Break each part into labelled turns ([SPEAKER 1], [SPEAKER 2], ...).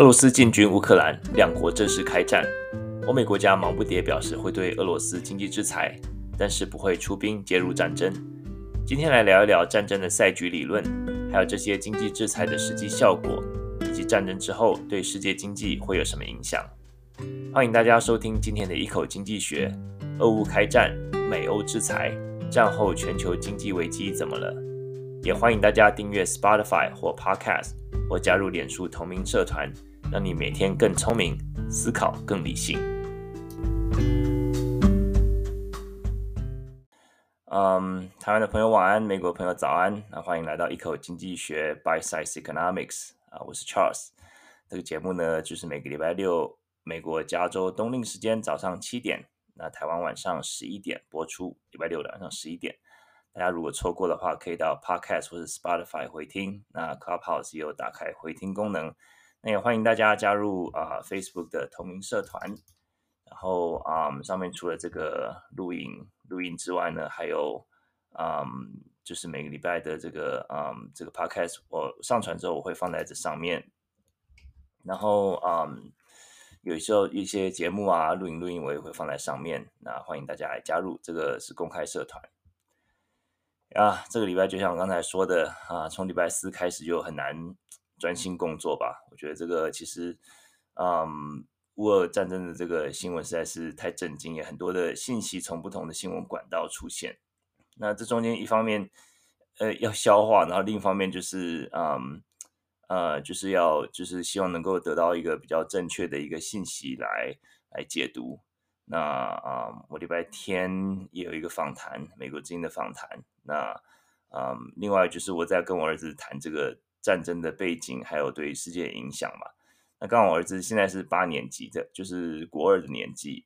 [SPEAKER 1] 俄罗斯进军乌克兰，两国正式开战。欧美国家忙不迭表示会对俄罗斯经济制裁，但是不会出兵介入战争。今天来聊一聊战争的赛局理论，还有这些经济制裁的实际效果，以及战争之后对世界经济会有什么影响。欢迎大家收听今天的一口经济学。俄乌开战，美欧制裁，战后全球经济危机怎么了？也欢迎大家订阅 Spotify 或 Podcast。或加入脸书同名社团，让你每天更聪明，思考更理性。嗯，台湾的朋友晚安，美国朋友早安。那欢迎来到一口经济学 Bite Size Economics 啊，我是 Charles。这个节目呢，就是每个礼拜六美国加州冬令时间早上七点，那台湾晚上十一点播出。礼拜六的晚上十一点。大家如果错过的话，可以到 Podcast 或者 Spotify 回听。那 Clubhouse 也有打开回听功能。那也欢迎大家加入啊、Facebook 的同名社团。然后啊、嗯，上面除了这个录音录音之外呢，还有嗯，就是每个礼拜的这个嗯这个 Podcast 我上传之后，我会放在这上面。然后嗯，有时候一些节目啊，录音录音我也会放在上面。那欢迎大家来加入，这个是公开社团。啊，这个礼拜就像我刚才说的啊，从礼拜四开始就很难专心工作吧。我觉得这个其实，嗯，乌尔战争的这个新闻实在是太震惊，也很多的信息从不同的新闻管道出现。那这中间一方面，呃，要消化，然后另一方面就是，嗯，呃，就是要就是希望能够得到一个比较正确的一个信息来来解读。那啊、我礼拜天也有一个访谈，美国之音的访谈。那嗯，另外就是我在跟我儿子谈这个战争的背景，还有对世界的影响嘛。那刚好我儿子现在是八年级的，就是国二的年纪，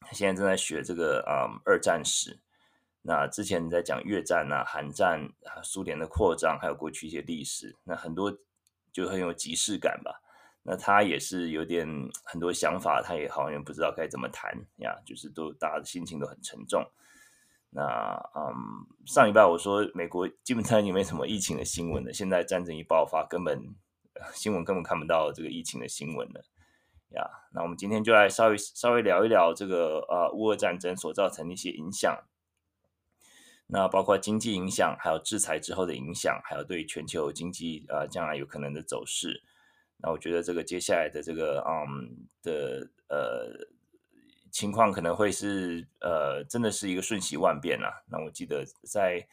[SPEAKER 1] 他现在正在学这个嗯二战史。那之前在讲越战啊、韩战、苏联的扩张，还有过去一些历史，那很多就很有即视感吧。那他也是有点很多想法，他也好像不知道该怎么谈呀，就是都大家的心情都很沉重。那嗯，上礼拜我说美国基本上也没什么疫情的新闻了，现在战争一爆发，根本新闻根本看不到这个疫情的新闻了呀。那我们今天就来稍微稍微聊一聊这个呃乌俄战争所造成的一些影响，那包括经济影响，还有制裁之后的影响，还有对全球经济呃将来有可能的走势。那我觉得这个接下来的这个嗯的呃情况可能会是呃真的是一个瞬息万变啊。那我记得在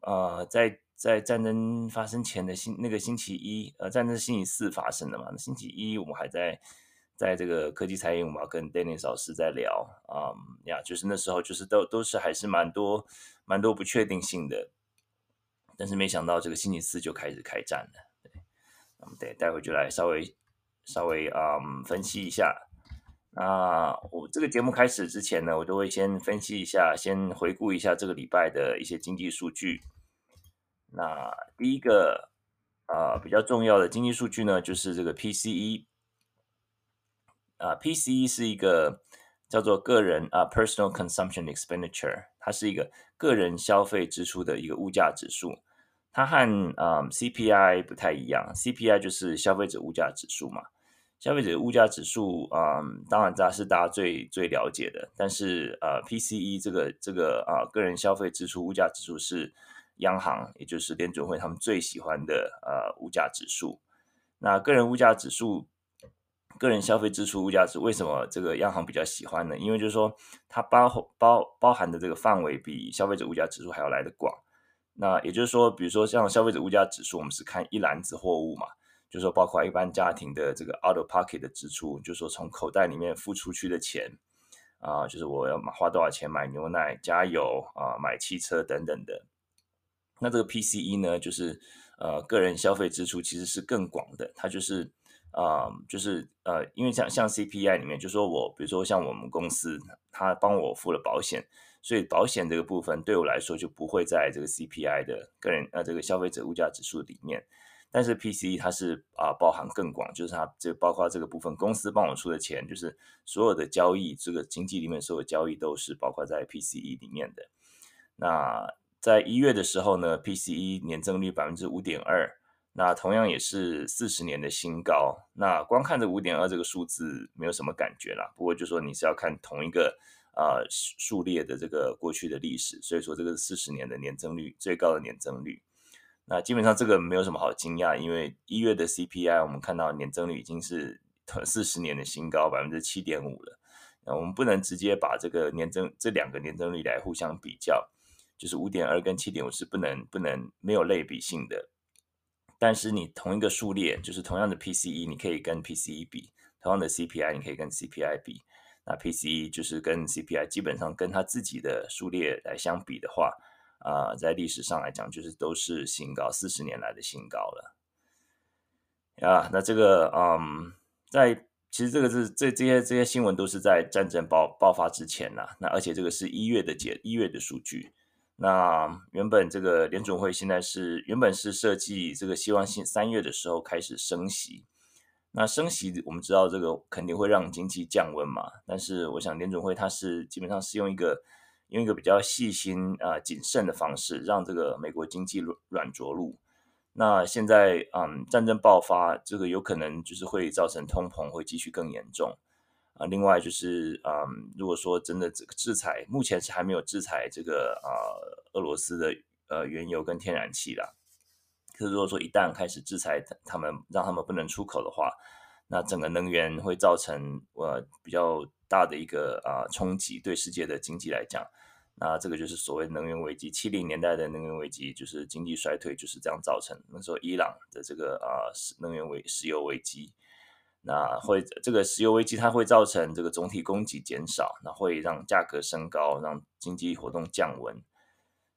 [SPEAKER 1] 呃在在战争发生前的星那个星期一呃战争星期四发生的嘛，那星期一我们还在在这个科技财经，我们要跟 Dennis 老师在聊啊呀，就是那时候就是都都是还是蛮多蛮多不确定性的，但是没想到这个星期四就开始开战了。对那么，对，待会就来稍微稍微嗯分析一下。那我这个节目开始之前呢，我都会先分析一下，先回顾一下这个礼拜的一些经济数据。那第一个啊、比较重要的经济数据呢，就是这个 PCE 啊、，PCE 是一个叫做个人啊、Personal Consumption Expenditure，它是一个个人消费支出的一个物价指数。它和嗯 CPI 不太一样，CPI 就是消费者物价指数嘛。消费者物价指数，嗯，当然这是大家最最了解的。但是呃，PCE 这个这个啊、个人消费支出物价指数是央行，也就是联准会他们最喜欢的呃物价指数。那个人物价指数，个人消费支出物价指数，为什么这个央行比较喜欢呢？因为就是说它包包包含的这个范围比消费者物价指数还要来得广。那也就是说，比如说像消费者物价指数，我们是看一篮子货物嘛，就是说包括一般家庭的这个 out of pocket 的支出，就是说从口袋里面付出去的钱啊、就是我要花多少钱买牛奶、加油啊、买汽车等等的。那这个 PCE 呢，就是呃个人消费支出其实是更广的，它就是啊、就是呃，因为像像 CPI 里面，就说我比如说像我们公司，他帮我付了保险。所以保险这个部分对我来说就不会在这个 CPI 的个人呃这个消费者物价指数里面，但是 PCE 它是啊、包含更广，就是它这包括这个部分公司帮我出的钱，就是所有的交易这个经济里面所有交易都是包括在 PCE 里面的。那在一月的时候呢，PCE 年增率百分之五点二，那同样也是四十年的新高。那光看这五点二这个数字没有什么感觉啦。不过就说你是要看同一个啊数列的这个过去的历史，所以说这个是四十年的年增率最高的年增率。那基本上这个没有什么好惊讶，因为一月的 CPI 我们看到年增率已经是四十年的新高百分之七点五了。那我们不能直接把这个年增这两个年增率来互相比较，就是五点二跟七点五是不能不能没有类比性的。但是你同一个数列，就是同样的 PCE，你可以跟 PCE 比；同样的 CPI，你可以跟 CPI 比。那 PCE 就是跟 CPI 基本上跟它自己的数列来相比的话，呃，在历史上来讲，就是都是新高，四十年来的新高了。啊，那这个，嗯，在其实这个是这这些这些新闻都是在战争爆爆发之前呐、那而且这个是一月的结一月的数据。那原本这个联准会现在是原本是设计这个希望新三月的时候开始升息，那升息我们知道这个肯定会让经济降温嘛，但是我想联准会它是基本上是用一个用一个比较细心啊谨慎的方式让这个美国经济软软着陆。那现在嗯战争爆发，这个有可能就是会造成通膨会继续更严重。啊，另外就是，嗯，如果说真的这个制裁，目前是还没有制裁这个啊俄罗斯的呃原油跟天然气啦。可是如果说一旦开始制裁他们，让他们不能出口的话，那整个能源会造成呃比较大的一个啊冲击，对世界的经济来讲，那这个就是所谓能源危机。七零年代的能源危机就是经济衰退就是这样造成。那时候伊朗的这个啊能源危石油危机。那会这个石油危机，它会造成这个总体供给减少，那会让价格升高，让经济活动降温。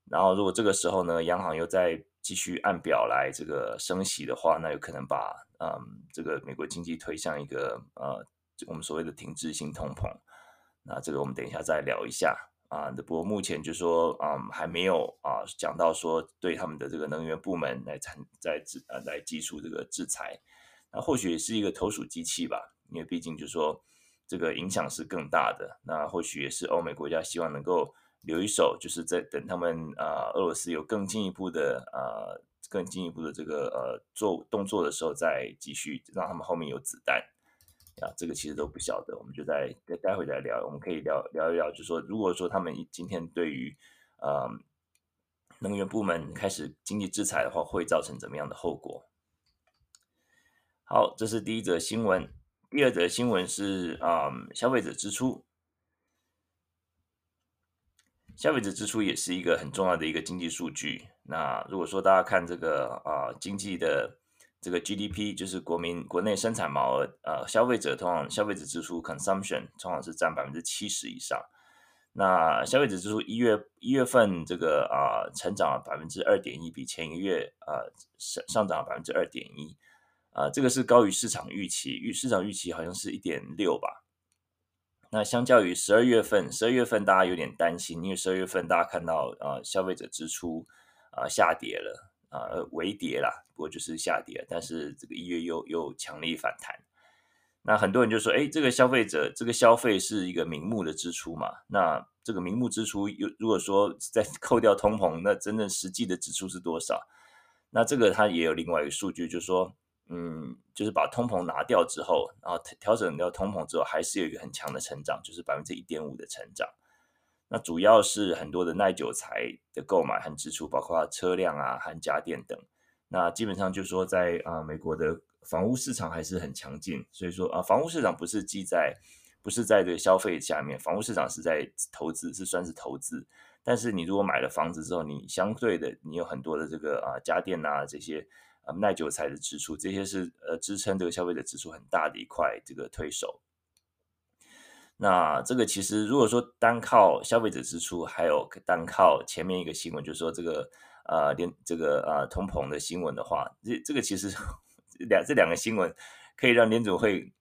[SPEAKER 1] 然后如果这个时候呢，央行又再继续按表来这个升息的话，那有可能把嗯这个美国经济推向一个呃我们所谓的停滞性通膨。那这个我们等一下再聊一下啊。不过目前就说嗯还没有啊讲到说对他们的这个能源部门来参在制呃来祭出这个制裁。那或许也是一个投鼠忌器吧，因为毕竟就说这个影响是更大的。那或许也是欧美国家希望能够留一手，就是在等他们啊、俄罗斯有更进一步的啊、更进一步的这个呃做动作的时候，再继续让他们后面有子弹。啊，这个其实都不晓得，我们就在待待会再聊。我们可以聊聊一聊，就说如果说他们今天对于呃能源部门开始经济制裁的话，会造成怎么样的后果？好，这是第一则新闻。第二则新闻是啊、嗯，消费者支出。消费者支出也是一个很重要的一个经济数据。那如果说大家看这个啊，经济的这个 GDP，就是国民国内生产毛额，呃，消费者通常消费者支出 consumption 通常是占百分之七十以上。那消费者支出一月一月份这个啊，成长了百分之二点一，比前一个月啊上上涨了百分之二点一。啊，这个是高于市场预期，预市场预期好像是一点六吧。那相较于十二月份，十二月份大家有点担心，因为十二月份大家看到啊，消费者支出啊下跌了啊，微跌啦，不过就是下跌。但是这个一月又又强力反弹。那很多人就说，哎，这个消费者这个消费是一个名目的支出嘛？那这个名目支出，有如果说再 扣掉通膨，那真正实际的支出是多少？那这个它也有另外一个数据，就是说。嗯，就是把通膨拿掉之后，然后调整掉通膨之后，还是有一个很强的成长，就是百分之一点五的成长。那主要是很多的耐久材的购买和支出，包括车辆啊和家电等。那基本上就是说在，在啊美国的房屋市场还是很强劲，所以说啊房屋市场不是记在不是在这个消费下面，房屋市场是在投资，是算是投资。但是你如果买了房子之后，你相对的你有很多的这个啊家电啊这些。耐久财的支出，这些是呃支撑这个消费者支出很大的一块这个推手。那这个其实如果说单靠消费者支出，还有单靠前面一个新闻，就是说这个呃连这个呃通膨的新闻的话，这这个其实两这两个新闻可以让联总会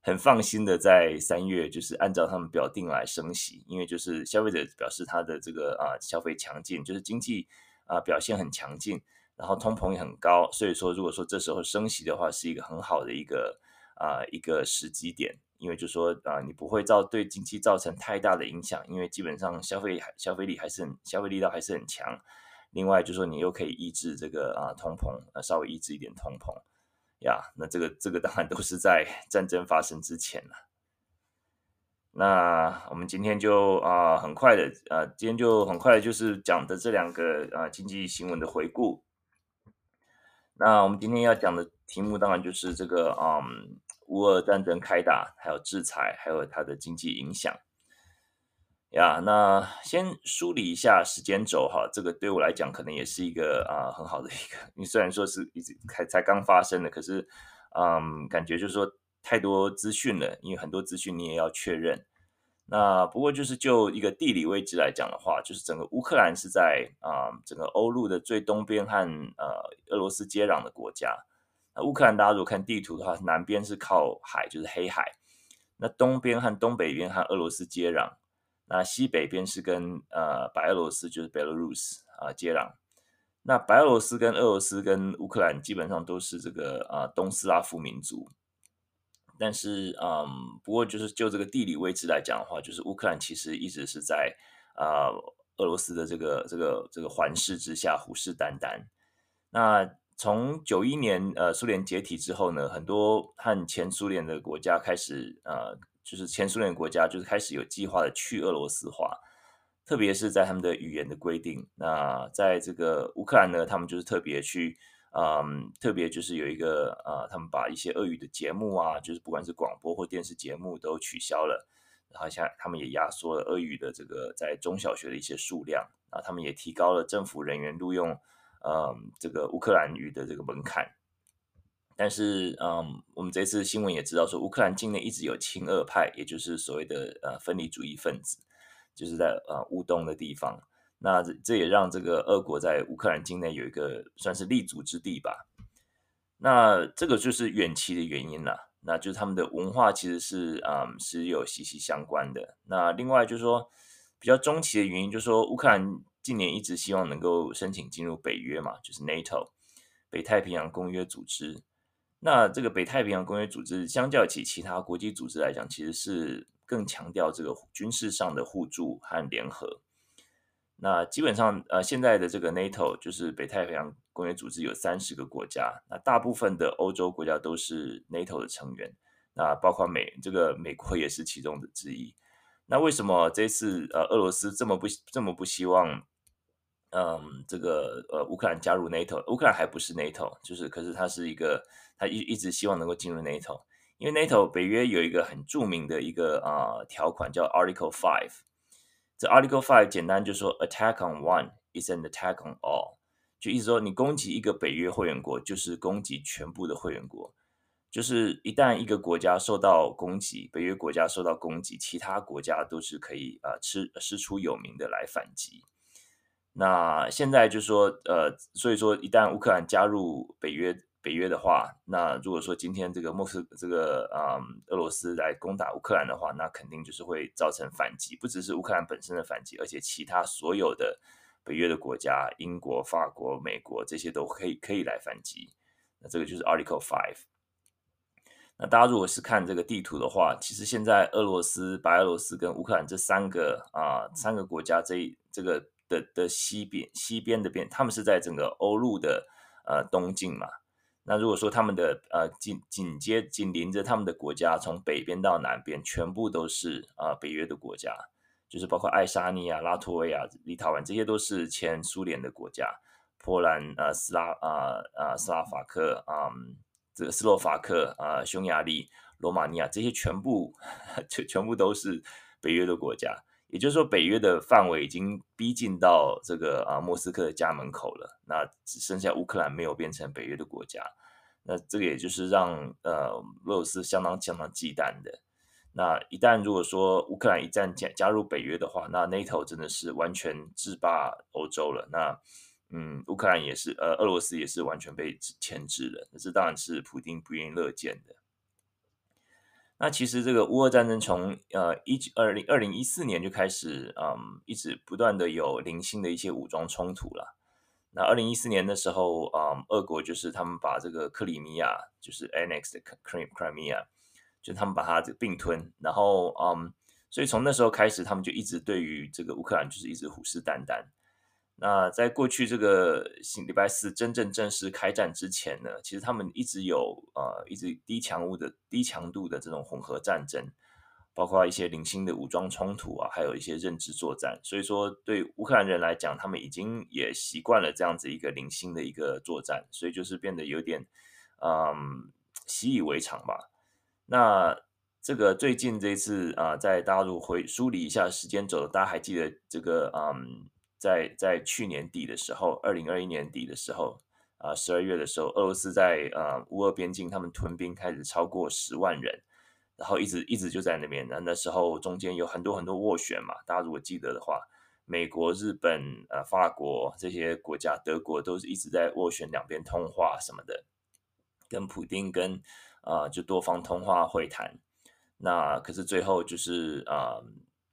[SPEAKER 1] 很放心的在三月就是按照他们表定来升息，因为就是消费者表示他的这个啊、消费强劲，就是经济啊、表现很强劲。然后通膨也很高，所以说如果说这时候升息的话，是一个很好的一个啊、一个时机点，因为就说啊、你不会造对经济造成太大的影响，因为基本上消费消费力还是很消费力道还是很强，另外就说你又可以抑制这个啊通膨，呃稍微抑制一点通膨呀。那这个这个当然都是在 战争发生之前了。那我们今天就啊很快的啊，今天就很快就是讲的这两个啊经济新闻的回顾。那我们今天要讲的题目当然就是这个嗯，乌俄战争开打，还有制裁，还有它的经济影响。呀，那先梳理一下时间轴哈，这个对我来讲可能也是一个啊很好的一个，你虽然说是一直才才刚发生的，可是嗯，感觉就是说太多资讯了，因为很多资讯你也要确认。那不过就是就一个地理位置来讲的话，就是整个乌克兰是在啊、整个欧陆的最东边和呃俄罗斯接壤的国家。那乌克兰大家如果看地图的话，南边是靠海，就是黑海；那东边和东北边和俄罗斯接壤，那西北边是跟呃白俄罗斯，就是 Belarus 啊、接壤。那白俄罗斯跟俄罗斯跟乌克兰基本上都是这个啊、呃、东斯拉夫民族。但是，嗯，不过就是就这个地理位置来讲的话，就是乌克兰其实一直是在啊、俄罗斯的这个这个这个环视之下虎视眈眈。那从九一年呃苏联解体之后呢，很多和前苏联的国家开始呃，就是前苏联国家就是开始有计划的去俄罗斯化，特别是在他们的语言的规定。那在这个乌克兰呢，他们就是特别去。嗯，特别就是有一个呃，他们把一些俄语的节目啊，就是不管是广播或电视节目都取消了，然后像他们也压缩了俄语的这个在中小学的一些数量啊，他们也提高了政府人员录用嗯这个乌克兰语的这个门槛。但是嗯，我们这次新闻也知道说，乌克兰境内一直有亲俄派，也就是所谓的呃分离主义分子，就是在呃乌东的地方。那这这也让这个俄国在乌克兰境内有一个算是立足之地吧。那这个就是远期的原因了，那就是他们的文化其实是啊、嗯、是有息息相关的。那另外就是说比较中期的原因，就是说乌克兰近年一直希望能够申请进入北约嘛，就是 NATO 北太平洋公约组织。那这个北太平洋公约组织相较起其他国际组织来讲，其实是更强调这个军事上的互助和联合。那基本上，呃，现在的这个 NATO 就是北太平洋公约组织有三十个国家，那大部分的欧洲国家都是 NATO 的成员，那包括美这个美国也是其中的之一。那为什么这次呃俄罗斯这么不这么不希望，嗯，这个呃乌克兰加入 NATO？乌克兰还不是 NATO，就是可是它是一个，它一一直希望能够进入 NATO，因为 NATO 北约有一个很著名的一个啊、条款叫 Article Five。这 Article Five 简单就说，Attack on one is an attack on all，就意思说，你攻击一个北约会员国，就是攻击全部的会员国。就是一旦一个国家受到攻击，北约国家受到攻击，其他国家都是可以啊，吃师出有名的来反击。那现在就是说，呃，所以说一旦乌克兰加入北约。北约的话，那如果说今天这个莫斯这个啊、嗯、俄罗斯来攻打乌克兰的话，那肯定就是会造成反击，不只是乌克兰本身的反击，而且其他所有的北约的国家，英国、法国、美国这些都可以可以来反击。那这个就是 Article Five。那大家如果是看这个地图的话，其实现在俄罗斯、白俄罗斯跟乌克兰这三个啊、三个国家这这个的的西边西边的边，他们是在整个欧陆的呃东境嘛。那如果说他们的呃紧紧接紧邻着他们的国家，从北边到南边全部都是啊、呃、北约的国家，就是包括爱沙尼亚、拉脱维亚、立陶宛，这些都是前苏联的国家。波兰、呃斯拉啊啊、呃、斯拉法克啊、嗯、这个斯洛伐克啊、呃、匈牙利、罗马尼亚，这些全部 全全部都是北约的国家。也就是说，北约的范围已经逼近到这个啊莫斯科的家门口了。那只剩下乌克兰没有变成北约的国家。那这个也就是让呃俄罗斯相当相当忌惮的。那一旦如果说乌克兰一旦加加入北约的话，那 NATO 真的是完全制霸欧洲了。那嗯，乌克兰也是呃俄罗斯也是完全被牵制的。那这当然是普丁不愿意乐见的。那其实这个乌俄战争从呃一九二零二零一四年就开始，嗯，一直不断的有零星的一些武装冲突了。那二零一四年的时候，嗯，俄国就是他们把这个克里米亚就是 annexed Crimea，就他们把它这个并吞，然后嗯，所以从那时候开始，他们就一直对于这个乌克兰就是一直虎视眈眈。那在过去这个星礼拜四真正正式开战之前呢，其实他们一直有呃一直低强度的低强度的这种混合战争，包括一些零星的武装冲突啊，还有一些认知作战。所以说，对乌克兰人来讲，他们已经也习惯了这样子一个零星的一个作战，所以就是变得有点嗯习以为常吧。那这个最近这一次啊、在大陆回梳理一下时间轴，大家还记得这个嗯。在在去年底的时候，二零二一年底的时候，啊十二月的时候，俄罗斯在呃乌俄边境，他们屯兵开始超过十万人，然后一直一直就在那边。那那时候中间有很多很多斡旋嘛，大家如果记得的话，美国、日本、呃法国这些国家，德国都是一直在斡旋两边通话什么的，跟普丁跟啊、就多方通话会谈。那可是最后就是啊。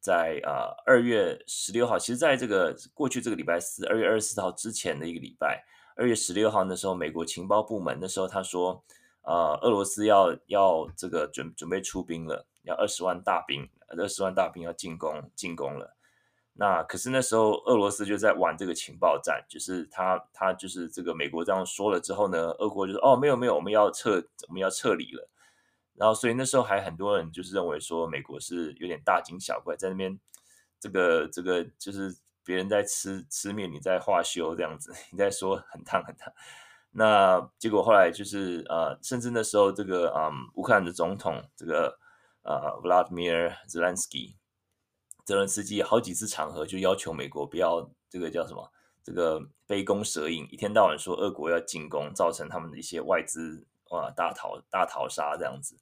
[SPEAKER 1] 在呃二月十六号，其实在这个过去这个礼拜四，二月二十四号之前的一个礼拜，二月十六号那时候，美国情报部门那时候他说，呃，俄罗斯要要这个准准备出兵了，要二十万大兵，二十万大兵要进攻进攻了。那可是那时候俄罗斯就在玩这个情报战，就是他他就是这个美国这样说了之后呢，俄国就说哦没有没有，我们要撤我们要撤离了。然后，所以那时候还很多人就是认为说，美国是有点大惊小怪，在那边这个这个就是别人在吃吃面，你在化修这样子，你在说很烫很烫。那结果后来就是呃，甚至那时候这个嗯，乌克兰的总统这个呃，Vladimir Zelensky，泽伦斯基好几次场合就要求美国不要这个叫什么这个杯弓蛇影，一天到晚说俄国要进攻，造成他们的一些外资啊大逃大逃杀这样子。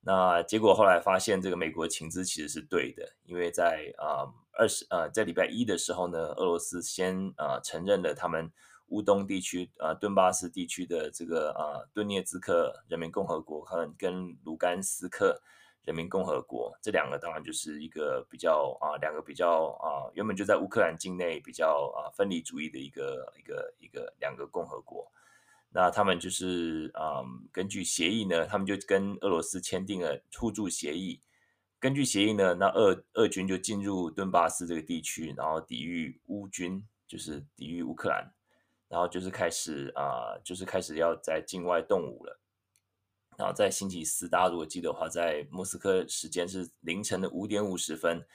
[SPEAKER 1] 那结果后来发现，这个美国情资其实是对的，因为在啊二十呃在礼拜一的时候呢，俄罗斯先啊、承认了他们乌东地区啊、顿巴斯地区的这个啊、顿涅茨克人民共和国和跟卢甘斯克人民共和国这两个当然就是一个比较啊、两个比较啊、原本就在乌克兰境内比较啊、分离主义的一个一个一个两个共和国。那他们就是嗯，根据协议呢，他们就跟俄罗斯签订了互助协议。根据协议呢，那俄俄军就进入顿巴斯这个地区，然后抵御乌军，就是抵御乌克兰，然后就是开始啊、就是开始要在境外动武了。然后在星期四，大家如果记得的话，在莫斯科时间是凌晨的五点五十分，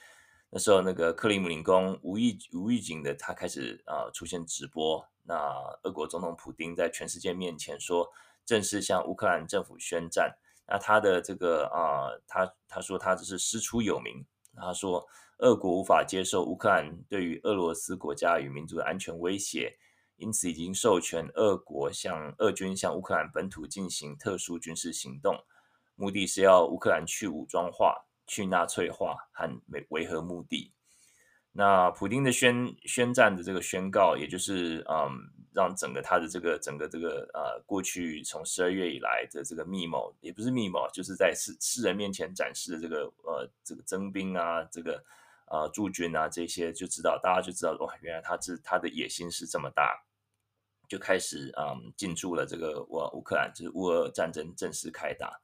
[SPEAKER 1] 那时候那个克里姆林宫无预无预警的，他开始啊、出现直播。那俄国总统普丁在全世界面前说，正式向乌克兰政府宣战。那他的这个啊、他他说他只是师出有名。他说，俄国无法接受乌克兰对于俄罗斯国家与民族的安全威胁，因此已经授权俄国向俄军向乌克兰本土进行特殊军事行动，目的是要乌克兰去武装化、去纳粹化和维维和目的。那普丁的宣宣战的这个宣告，也就是嗯，让整个他的这个整个这个呃，过去从十二月以来的这个密谋，也不是密谋，就是在世世人面前展示的这个呃这个征兵啊，这个呃驻军啊这些，就知道大家就知道哇，原来他是他的野心是这么大，就开始嗯进驻了这个乌乌克兰，就是乌俄战争正式开打，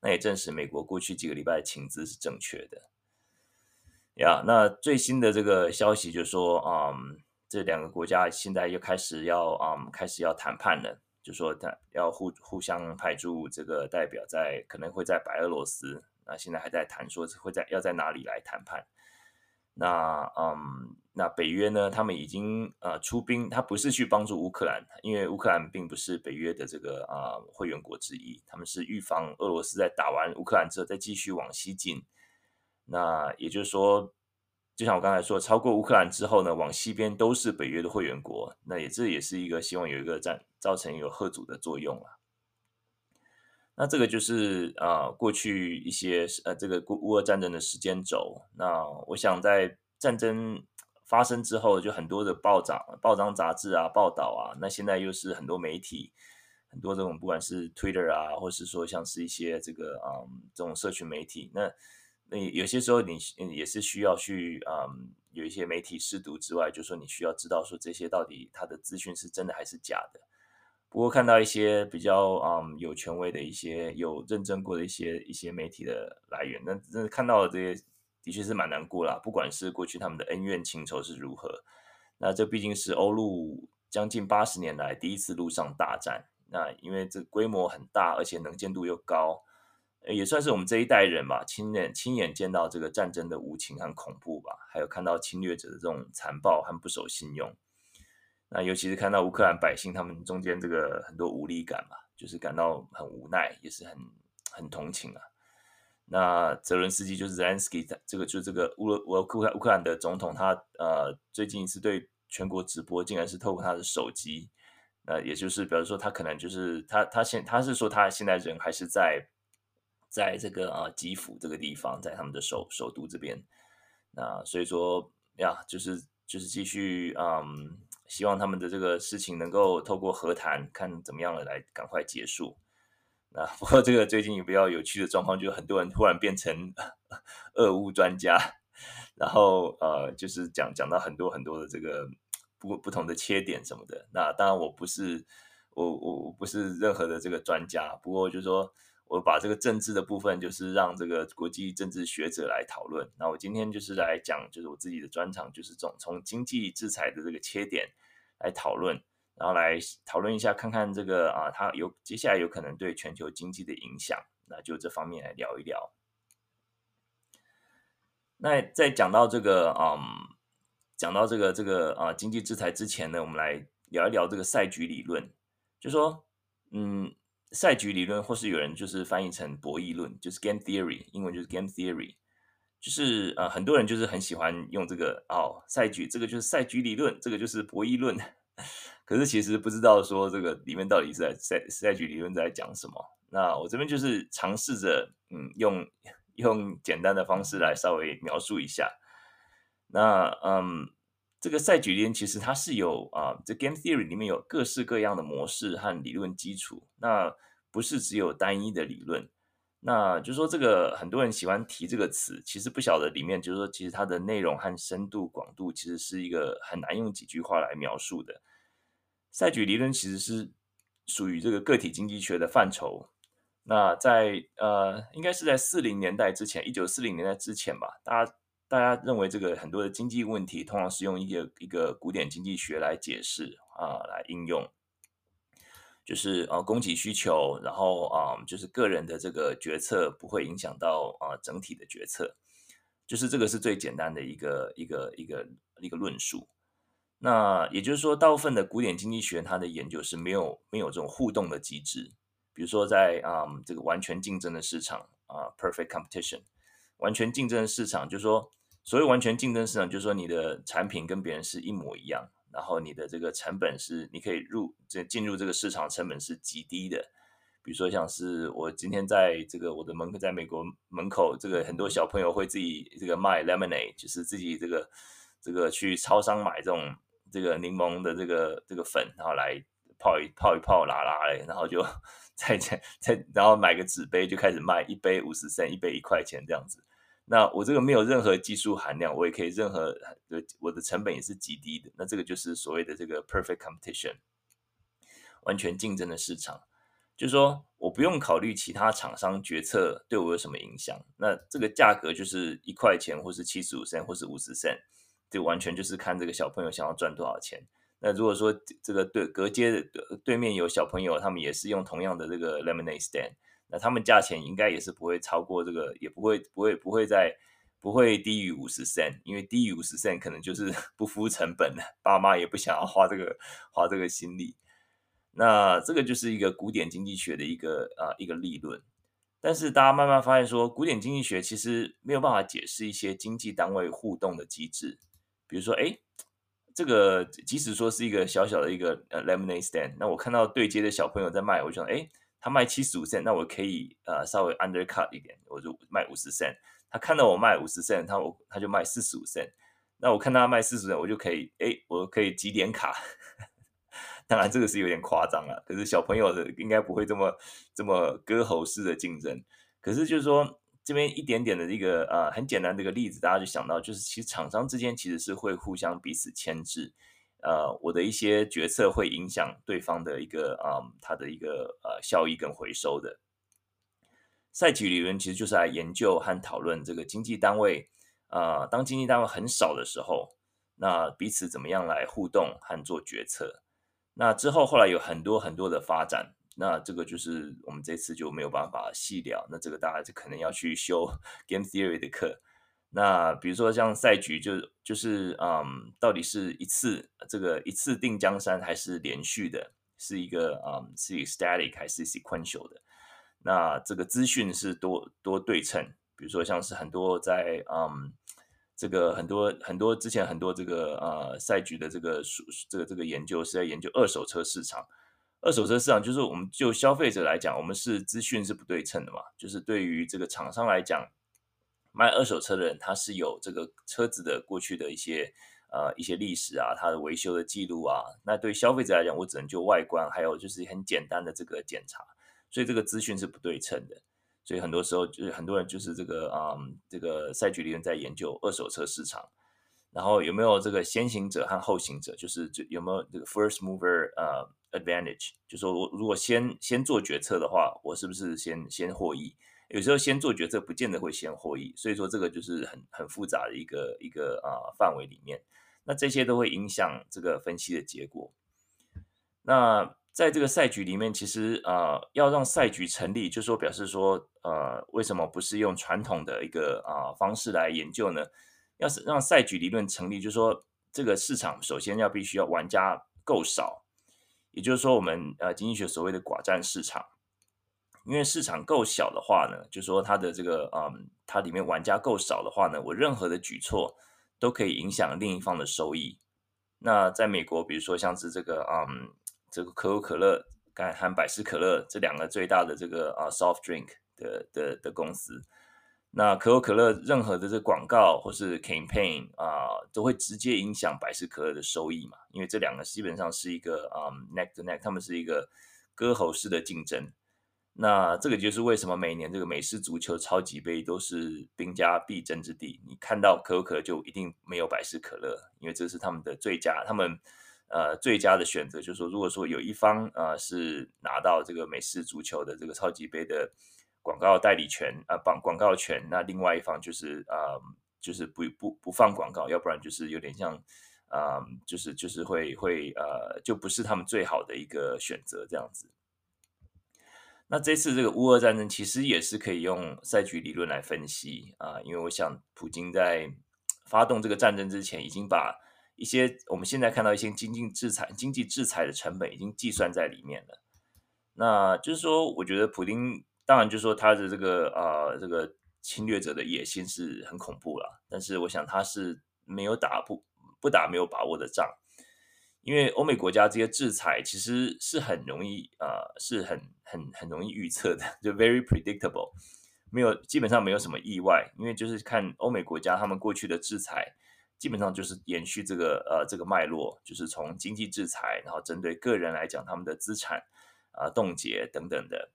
[SPEAKER 1] 那也证实美国过去几个礼拜的情资是正确的。呀那最新的这个消息就是说，嗯，这两个国家现在又开始要，嗯，开始要谈判了，就说他要互互相派驻这个代表在，可能会在白俄罗斯，那现在还在谈说会在要在哪里来谈判。那，嗯，那北约呢，他们已经呃出兵，他不是去帮助乌克兰，因为乌克兰并不是北约的这个啊、会员国之一，他们是预防俄罗斯在打完乌克兰之后再继续往西进。那也就是说，就像我刚才说，超过乌克兰之后呢，往西边都是北约的会员国。那也这也是一个希望有一个战造成一个吓阻的作用了。那这个就是啊、过去一些呃这个乌俄战争的时间轴。那我想在战争发生之后，就很多的报章、报章杂志啊报道啊。那现在又是很多媒体，很多这种不管是 Twitter 啊，或是说像是一些这个、嗯、这种社群媒体，那。那有些时候你也是需要去嗯，有一些媒体试读之外，就说你需要知道说这些到底它的资讯是真的还是假的。不过看到一些比较嗯有权威的一些有认证过的一些一些媒体的来源，那真的看到了这些的确是蛮难过啦。不管是过去他们的恩怨情仇是如何，那这毕竟是欧陆将近八十年来第一次陆上大战。那因为这规模很大，而且能见度又高，也算是我们这一代人吧，亲眼亲眼见到这个战争的无情和恐怖吧，还有看到侵略者的这种残暴和不守信用。那尤其是看到乌克兰百姓他们中间这个很多无力感嘛，就是感到很无奈，也是很很同情啊。那泽伦斯基就是 Zelensky，这个就是这个乌乌乌克兰的总统，他呃最近一次对全国直播，竟然是透过他的手机。呃，也就是，比如说，他可能就是他，他现他是说，他现在人还是在，在这个啊基辅这个地方，在他们的首首都这边。那所以说呀，就是就是继续嗯，希望他们的这个事情能够透过和谈，看怎么样的来赶快结束。那 不过这个最近比较有趣的状况，就是很多人突然变成 俄乌专家，然后呃，就是讲讲到很多很多的这个。不不同的切点什么的，那当然我不是我我我不是任何的这个专家，不过就是说我把这个政治的部分，就是让这个国际政治学者来讨论。那我今天就是来讲，就是我自己的专长，就是从从经济制裁的这个切点来讨论，然后来讨论一下，看看这个啊，它有接下来有可能对全球经济的影响，那就这方面来聊一聊。那在讲到这个嗯。讲到这个这个啊经济制裁之前呢，我们来聊一聊这个赛局理论。就说，嗯，赛局理论，或是有人就是翻译成博弈论，就是 game theory，英文就是 game theory，就是呃很多人就是很喜欢用这个哦赛局，这个就是赛局理论，这个就是博弈论。可是其实不知道说这个里面到底是在赛赛局理论在讲什么。那我这边就是尝试着嗯用用简单的方式来稍微描述一下。那嗯，这个赛局理论其实它是有啊，这 game theory 里面有各式各样的模式和理论基础，那不是只有单一的理论。那就是说，这个很多人喜欢提这个词，其实不晓得里面就是说，其实它的内容和深度广度其实是一个很难用几句话来描述的。赛局理论其实是属于这个个体经济学的范畴。那在呃，应该是在四零年代之前，一九四零年代之前吧，大家。大家认为这个很多的经济问题，通常是用一个一个古典经济学来解释啊，来应用，就是啊供给需求，然后啊就是个人的这个决策不会影响到啊整体的决策，就是这个是最简单的一个一个一个一个论述。那也就是说，大部分的古典经济学它的研究是没有没有这种互动的机制，比如说在啊这个完全竞争的市场啊 perfect competition，完全竞争的市场就是说。所谓完全竞争市场，就是说你的产品跟别人是一模一样，然后你的这个成本是你可以入这进入这个市场成本是极低的。比如说像是我今天在这个我的门口，在美国门口，这个很多小朋友会自己这个卖 lemonade，就是自己这个这个去超商买这种这个柠檬的这个这个粉，然后来泡一泡一泡拉拉嘞，然后就 再再再然后买个纸杯就开始卖，一杯五十森一杯一块钱这样子。那我这个没有任何技术含量，我也可以任何的，我的成本也是极低的。那这个就是所谓的这个 perfect competition，完全竞争的市场，就是说我不用考虑其他厂商决策对我有什么影响。那这个价格就是一块钱，或是七十五 cent，或是五十 cent，就完全就是看这个小朋友想要赚多少钱。那如果说这个对隔街的对面有小朋友，他们也是用同样的这个 lemonade stand。那他们价钱应该也是不会超过这个，也不会不会不会在不会低于五十 cent，因为低于五十 cent 可能就是 不敷成本了，爸妈也不想要花这个花这个心力。那这个就是一个古典经济学的一个啊一个理论，但是大家慢慢发现说，古典经济学其实没有办法解释一些经济单位互动的机制，比如说，哎，这个即使说是一个小小的一个呃 lemonade stand，那我看到对街的小朋友在卖，我就想，哎。他卖七十五 cent，那我可以呃稍微 undercut 一点，我就卖五十 cent。他看到我卖五十 cent，他我他就卖四十五 cent。那我看他卖四十 cent，我就可以哎，我可以集点卡。当然这个是有点夸张了，可是小朋友的应该不会这么这么割喉式的竞争。可是就是说这边一点点的一个呃很简单的一个例子，大家就想到就是其实厂商之间其实是会互相彼此牵制。呃，我的一些决策会影响对方的一个啊、嗯，他的一个呃效益跟回收的。赛局理论其实就是来研究和讨论这个经济单位，呃，当经济单位很少的时候，那彼此怎么样来互动和做决策？那之后后来有很多很多的发展，那这个就是我们这次就没有办法细聊。那这个大家就可能要去修 Game Theory 的课。那比如说像赛局就，就就是嗯，到底是一次这个一次定江山，还是连续的？是一个嗯，是 static 还是 sequential 的？那这个资讯是多多对称。比如说像是很多在嗯，这个很多很多之前很多这个呃赛局的这个数这个这个研究是在研究二手车市场。二手车市场就是我们就消费者来讲，我们是资讯是不对称的嘛，就是对于这个厂商来讲。卖二手车的人，他是有这个车子的过去的一些呃一些历史啊，他的维修的记录啊。那对消费者来讲，我只能就外观，还有就是很简单的这个检查，所以这个资讯是不对称的。所以很多时候就是很多人就是这个嗯这个赛局理论在研究二手车市场，然后有没有这个先行者和后行者，就是就有没有这个 first mover 呃 advantage，就说我如果先先做决策的话，我是不是先先获益？有时候先做决策，不见得会先获益，所以说这个就是很很复杂的一个一个啊、范围里面，那这些都会影响这个分析的结果。那在这个赛局里面，其实啊、要让赛局成立，就说表示说呃为什么不是用传统的一个啊、方式来研究呢？要是让赛局理论成立，就说这个市场首先要必须要玩家够少，也就是说我们呃经济学所谓的寡占市场。因为市场够小的话呢，就说它的这个嗯，它里面玩家够少的话呢，我任何的举措都可以影响另一方的收益。那在美国，比如说像是这个嗯，这个可口可乐、跟和百事可乐这两个最大的这个啊 soft drink 的的的公司，那可口可乐任何的这广告或是 campaign 啊，都会直接影响百事可乐的收益嘛，因为这两个基本上是一个嗯 neck to neck，他们是一个割喉式的竞争。那这个就是为什么每年这个美式足球超级杯都是兵家必争之地。你看到可口可乐就一定没有百事可乐，因为这是他们的最佳，他们呃最佳的选择。就是说，如果说有一方呃是拿到这个美式足球的这个超级杯的广告代理权啊，广、广告权，那另外一方就是呃就是不不不放广告，要不然就是有点像啊、呃，就是就是会会呃就不是他们最好的一个选择这样子。那这次这个乌俄战争其实也是可以用赛局理论来分析啊，因为我想普京在发动这个战争之前，已经把一些我们现在看到一些经济制裁、经济制裁的成本已经计算在里面了。那就是说，我觉得普丁当然就是说他的这个啊这个侵略者的野心是很恐怖了，但是我想他是没有打不不打没有把握的仗。因为欧美国家这些制裁其实是很容易，呃，是很很很容易预测的，就 very predictable，没有基本上没有什么意外。因为就是看欧美国家他们过去的制裁，基本上就是延续这个呃这个脉络，就是从经济制裁，然后针对个人来讲他们的资产啊冻结等等的。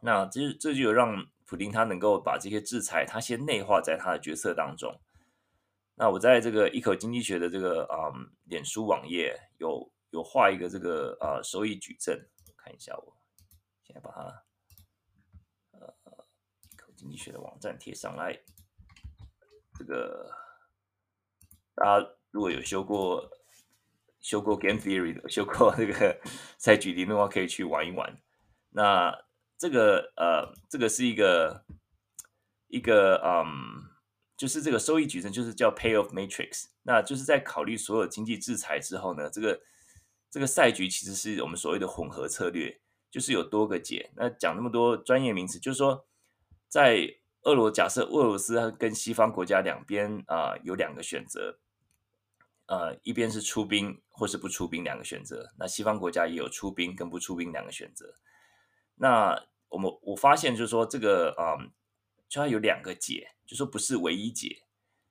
[SPEAKER 1] 那这这就让普丁他能够把这些制裁他先内化在他的决策当中。那我在这个一口经济学的这个嗯脸书网页有有画一个这个呃收益矩阵，看一下我现在把它呃一口经济学的网站贴上来。这个大家如果有修过修过 Game Theory 的，修过这个赛局理论的话，可以去玩一玩。那这个呃这个是一个一个嗯。就是这个收益矩阵，就是叫 Payoff Matrix。那就是在考虑所有经济制裁之后呢，这个这个赛局其实是我们所谓的混合策略，就是有多个解。那讲那么多专业名词，就是说，在俄罗假设俄罗斯跟西方国家两边啊、有两个选择，呃，一边是出兵或是不出兵两个选择。那西方国家也有出兵跟不出兵两个选择。那我们我发现就是说这个啊。呃就它有两个解，就说不是唯一解。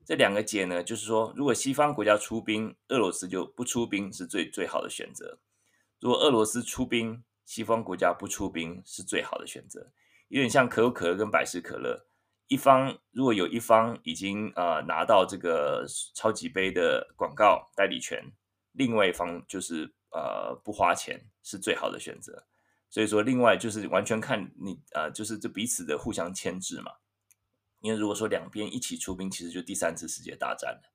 [SPEAKER 1] 这两个解呢，就是说，如果西方国家出兵，俄罗斯就不出兵是最最好的选择；如果俄罗斯出兵，西方国家不出兵是最好的选择。有点像可口可乐跟百事可乐，一方如果有一方已经呃拿到这个超级杯的广告代理权，另外一方就是呃不花钱是最好的选择。所以说，另外就是完全看你呃，就是这彼此的互相牵制嘛。因为如果说两边一起出兵，其实就第三次世界大战了。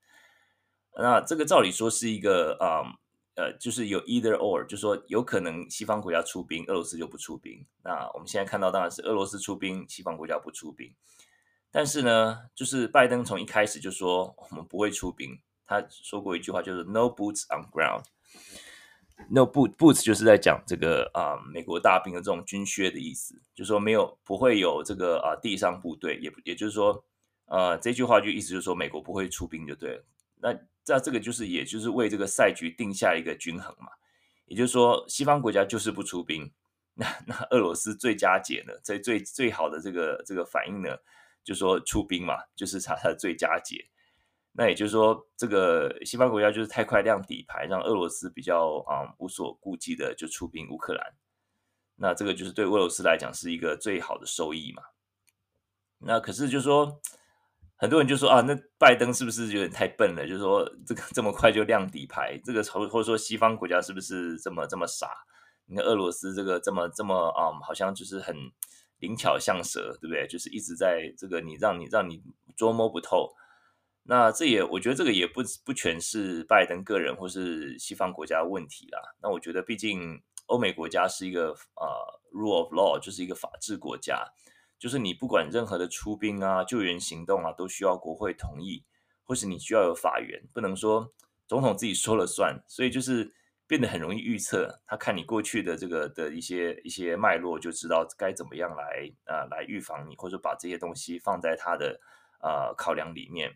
[SPEAKER 1] 那这个照理说是一个啊、嗯、呃，就是有 either or，就说有可能西方国家出兵，俄罗斯就不出兵。那我们现在看到当然是俄罗斯出兵，西方国家不出兵。但是呢，就是拜登从一开始就说我们不会出兵。他说过一句话，就是 “No boots on ground”。No boot boots 就是在讲这个啊、美国大兵的这种军靴的意思，就是说没有不会有这个啊、地上部队，也也就是说，呃，这句话就意思就是说美国不会出兵就对了。那这这个就是也就是为这个赛局定下一个均衡嘛，也就是说西方国家就是不出兵，那那俄罗斯最佳解呢，最最最好的这个这个反应呢，就是说出兵嘛，就是他他的最佳解。那也就是说，这个西方国家就是太快亮底牌，让俄罗斯比较啊、无所顾忌的就出兵乌克兰。那这个就是对俄罗斯来讲是一个最好的收益嘛。那可是就是说，很多人就说啊，那拜登是不是有点太笨了？就是说，这个 这么快就亮底牌，这个或或者说西方国家是不是这么这么傻？你看俄罗斯这个这么这么啊、好像就是很灵巧像蛇，对不对？就是一直在这个你让你让你捉摸不透。那这也，我觉得这个也不不全是拜登个人或是西方国家的问题啦。那我觉得，毕竟欧美国家是一个呃 rule of law，就是一个法治国家，就是你不管任何的出兵啊、救援行动啊，都需要国会同意，或是你需要有法源，不能说总统自己说了算。所以就是变得很容易预测，他看你过去的这个的一些一些脉络，就知道该怎么样来呃来预防你，或者把这些东西放在他的呃考量里面。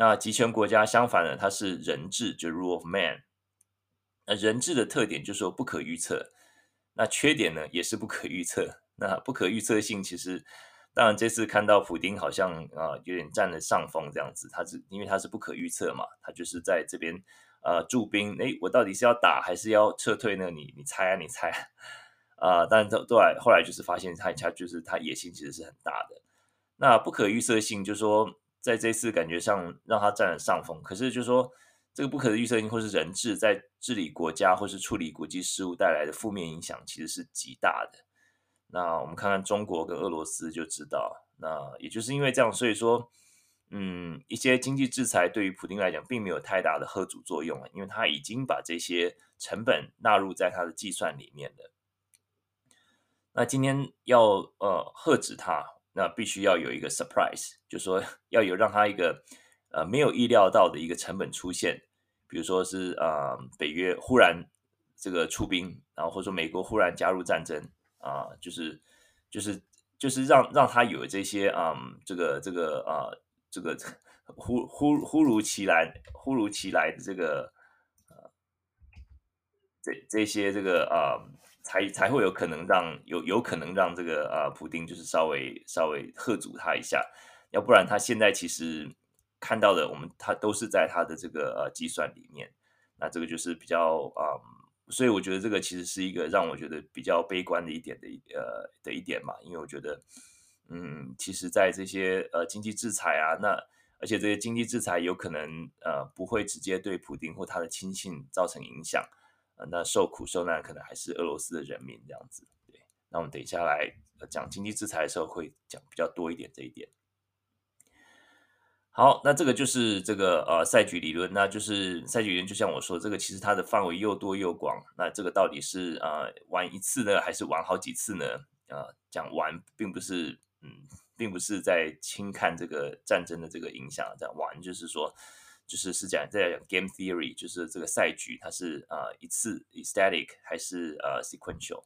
[SPEAKER 1] 那集权国家相反呢，它是人治，就 rule of man。那人治的特点就是说不可预测，那缺点呢也是不可预测。那不可预测性其实，当然这次看到普丁好像啊、有点占了上风这样子，他是因为他是不可预测嘛，他就是在这边呃驻兵，诶，我到底是要打还是要撤退呢？你你猜啊，你猜啊？呃，但是后来后来就是发现他他就是他野心其实是很大的。那不可预测性就是说。在这次感觉上让他占了上风，可是就是说这个不可预测性或是人治在治理国家或是处理国际事务带来的负面影响其实是极大的。那我们看看中国跟俄罗斯就知道，那也就是因为这样，所以说，嗯，一些经济制裁对于普丁来讲并没有太大的吓阻作用，因为他已经把这些成本纳入在他的计算里面了。那今天要呃吓止他。那必须要有一个 surprise，就说 要有让他一个呃没有意料到的一个成本出现，比如说是啊、呃、北约忽然这个出兵，然后或者说美国忽然加入战争啊、就是就是就是让让他有这些啊、这个这个啊、呃、这个忽忽忽如其来忽如其来的这个呃这这些这个啊。才才会有可能让有有可能让这个啊，普丁就是稍微稍微喝阻他一下，要不然他现在其实看到的我们他都是在他的这个呃计算里面，那这个就是比较啊、嗯，所以我觉得这个其实是一个让我觉得比较悲观的一点的呃的一点嘛，因为我觉得嗯，其实，在这些呃经济制裁啊，那而且这些经济制裁有可能呃不会直接对普丁或他的亲信造成影响。那受苦受难可能还是俄罗斯的人民这样子，对。那我们等一下来讲经济制裁的时候会讲比较多一点这一点。好，那这个就是这个呃赛局理论，那就是赛局理论就像我说，这个其实它的范围又多又广。那这个到底是呃玩一次呢，还是玩好几次呢？呃，讲玩并不是嗯，并不是在轻看这个战争的这个影响，这样玩就是说。就是是讲在讲 game theory，就是这个赛局它是呃一次 static 还是呃 sequential，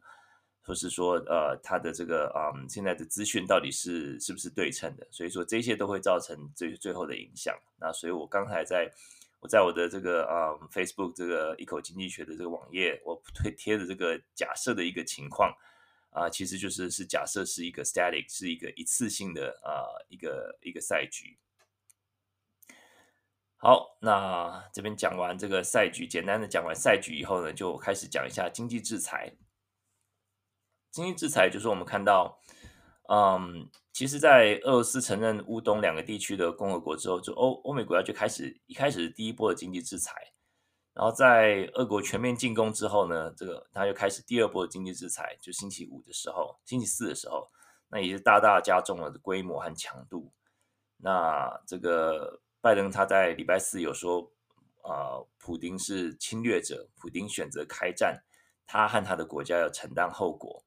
[SPEAKER 1] 或是说呃它的这个嗯现在的资讯到底是是不是对称的，所以说这些都会造成最最后的影响。那所以我刚才在我在我的这个嗯 Facebook 这个一口经济学的这个网页，我推贴的这个假设的一个情况啊、其实就是是假设是一个 static 是一个一次性的啊、一个一个赛局。好，那这边讲完这个赛局，简单的讲完赛局以后呢，就开始讲一下经济制裁。经济制裁就是我们看到，嗯，其实，在俄罗斯承认乌东两个地区的共和国之后，就欧欧美国家就开始一开始第一波的经济制裁，然后在俄国全面进攻之后呢，这个他又开始第二波的经济制裁，就星期五的时候，星期四的时候，那也是大大加重了规模和强度。那这个。拜登他在礼拜四有说，呃，普丁是侵略者，普丁选择开战，他和他的国家要承担后果。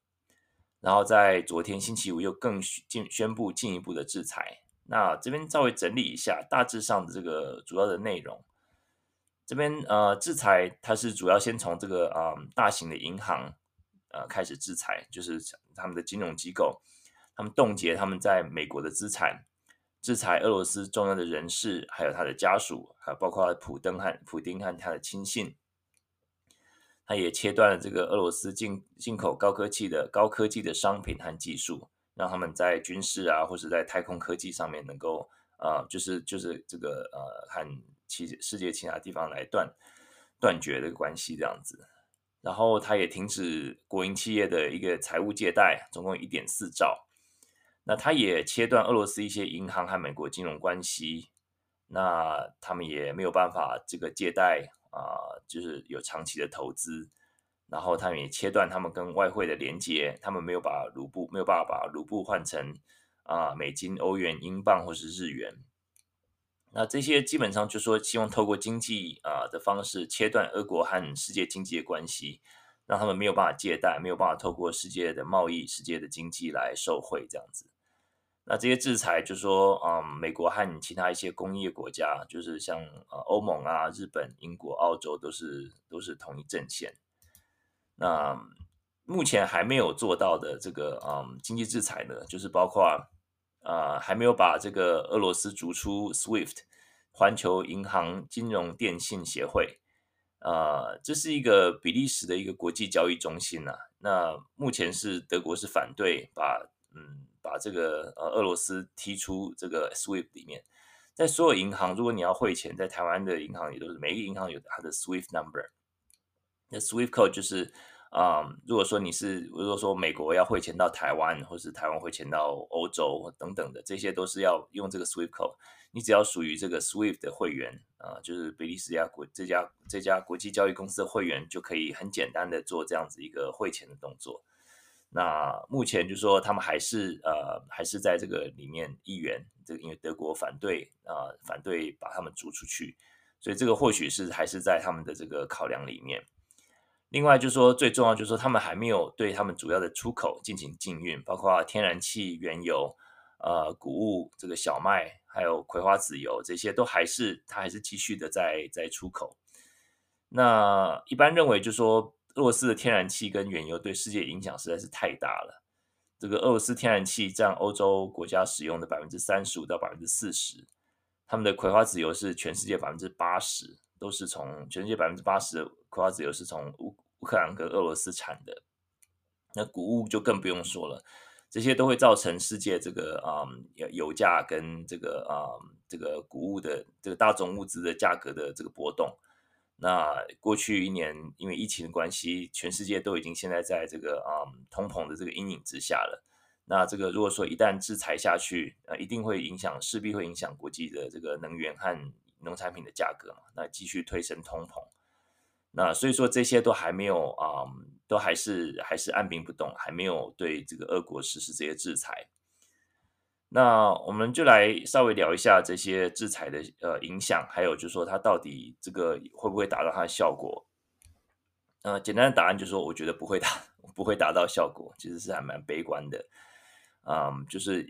[SPEAKER 1] 然后在昨天星期五又更进宣布进一步的制裁。那这边稍微整理一下，大致上的这个主要的内容。这边呃，制裁它是主要先从这个啊、大型的银行呃开始制裁，就是他们的金融机构，他们冻结他们在美国的资产，制裁俄罗斯重要的人士，还有他的家属，还有包括普登和普丁和他的亲信。他也切断了这个俄罗斯进进口高科技的高科技的商品和技术，让他们在军事啊或者在太空科技上面能够呃，就是就是这个呃和。其世界其他地方来断断绝的关系这样子，然后他也停止国营企业的一个财务借贷，总共一点四兆。那他也切断俄罗斯一些银行和美国金融关系，那他们也没有办法这个借贷啊、就是有长期的投资。然后他们也切断他们跟外汇的连接，他们没有把卢布没有办法把卢布换成啊、美金、欧元、英镑或是日元。那这些基本上就说希望透过经济啊的方式切断俄国和世界经济的关系，让他们没有办法借贷，没有办法透过世界的贸易、世界的经济来受惠这样子。那这些制裁就说，嗯，美国和其他一些工业国家，就是像呃欧盟啊、日本、英国、澳洲都是都是同一阵线。那目前还没有做到的这个嗯经济制裁呢，就是包括。呃，还没有把这个俄罗斯逐出 SWIFT 环球银行金融电信协会，呃，这是一个比利时的一个国际交易中心呐、啊。那目前是德国是反对把嗯把这个呃俄罗斯踢出这个 SWIFT 里面。在所有银行，如果你要汇钱，在台湾的银行也都是每一个银行有它的 SWIFT number，那 SWIFT code 就是。啊、如果说你是，如果说美国要汇钱到台湾，或是台湾汇钱到欧洲等等的，这些都是要用这个 SWIFT code。你只要属于这个 SWIFT 的会员啊，就是比利时家国这家这家国际交易公司的会员，就可以很简单的做这样子一个汇钱的动作。那目前就说他们还是呃还是在这个里面议员，这个因为德国反对啊、反对把他们逐出去，所以这个或许是还是在他们的这个考量里面。另外就是说，最重要就是说，他们还没有对他们主要的出口进行禁运，包括天然气、原油、呃谷物、这个小麦，还有葵花籽油，这些都还是它还是继续的在在出口。那一般认为就是说，俄罗斯的天然气跟原油对世界影响实在是太大了。这个俄罗斯天然气占欧洲国家使用的百分之三十五到百分之四十，他们的葵花籽油是全世界百分之八十。都是从全世界百分之八十的葵花籽油是从乌乌克兰跟俄罗斯产的，那谷物就更不用说了，这些都会造成世界这个啊、嗯、油价跟这个啊、嗯、这个谷物的这个大宗物资的价格的这个波动。那过去一年因为疫情的关系，全世界都已经现在在这个啊、嗯、通膨的这个阴影之下了。那这个如果说一旦制裁下去，呃，一定会影响，势必会影响国际的这个能源和。农产品的价格嘛，那继续推升通膨，那所以说这些都还没有啊、都还是还是按兵不动，还没有对这个俄国实施这些制裁。那我们就来稍微聊一下这些制裁的呃影响，还有就是说它到底这个会不会达到它的效果？呃，简单的答案就是说，我觉得不会达 不会达到效果，其实是还蛮悲观的，嗯，就是。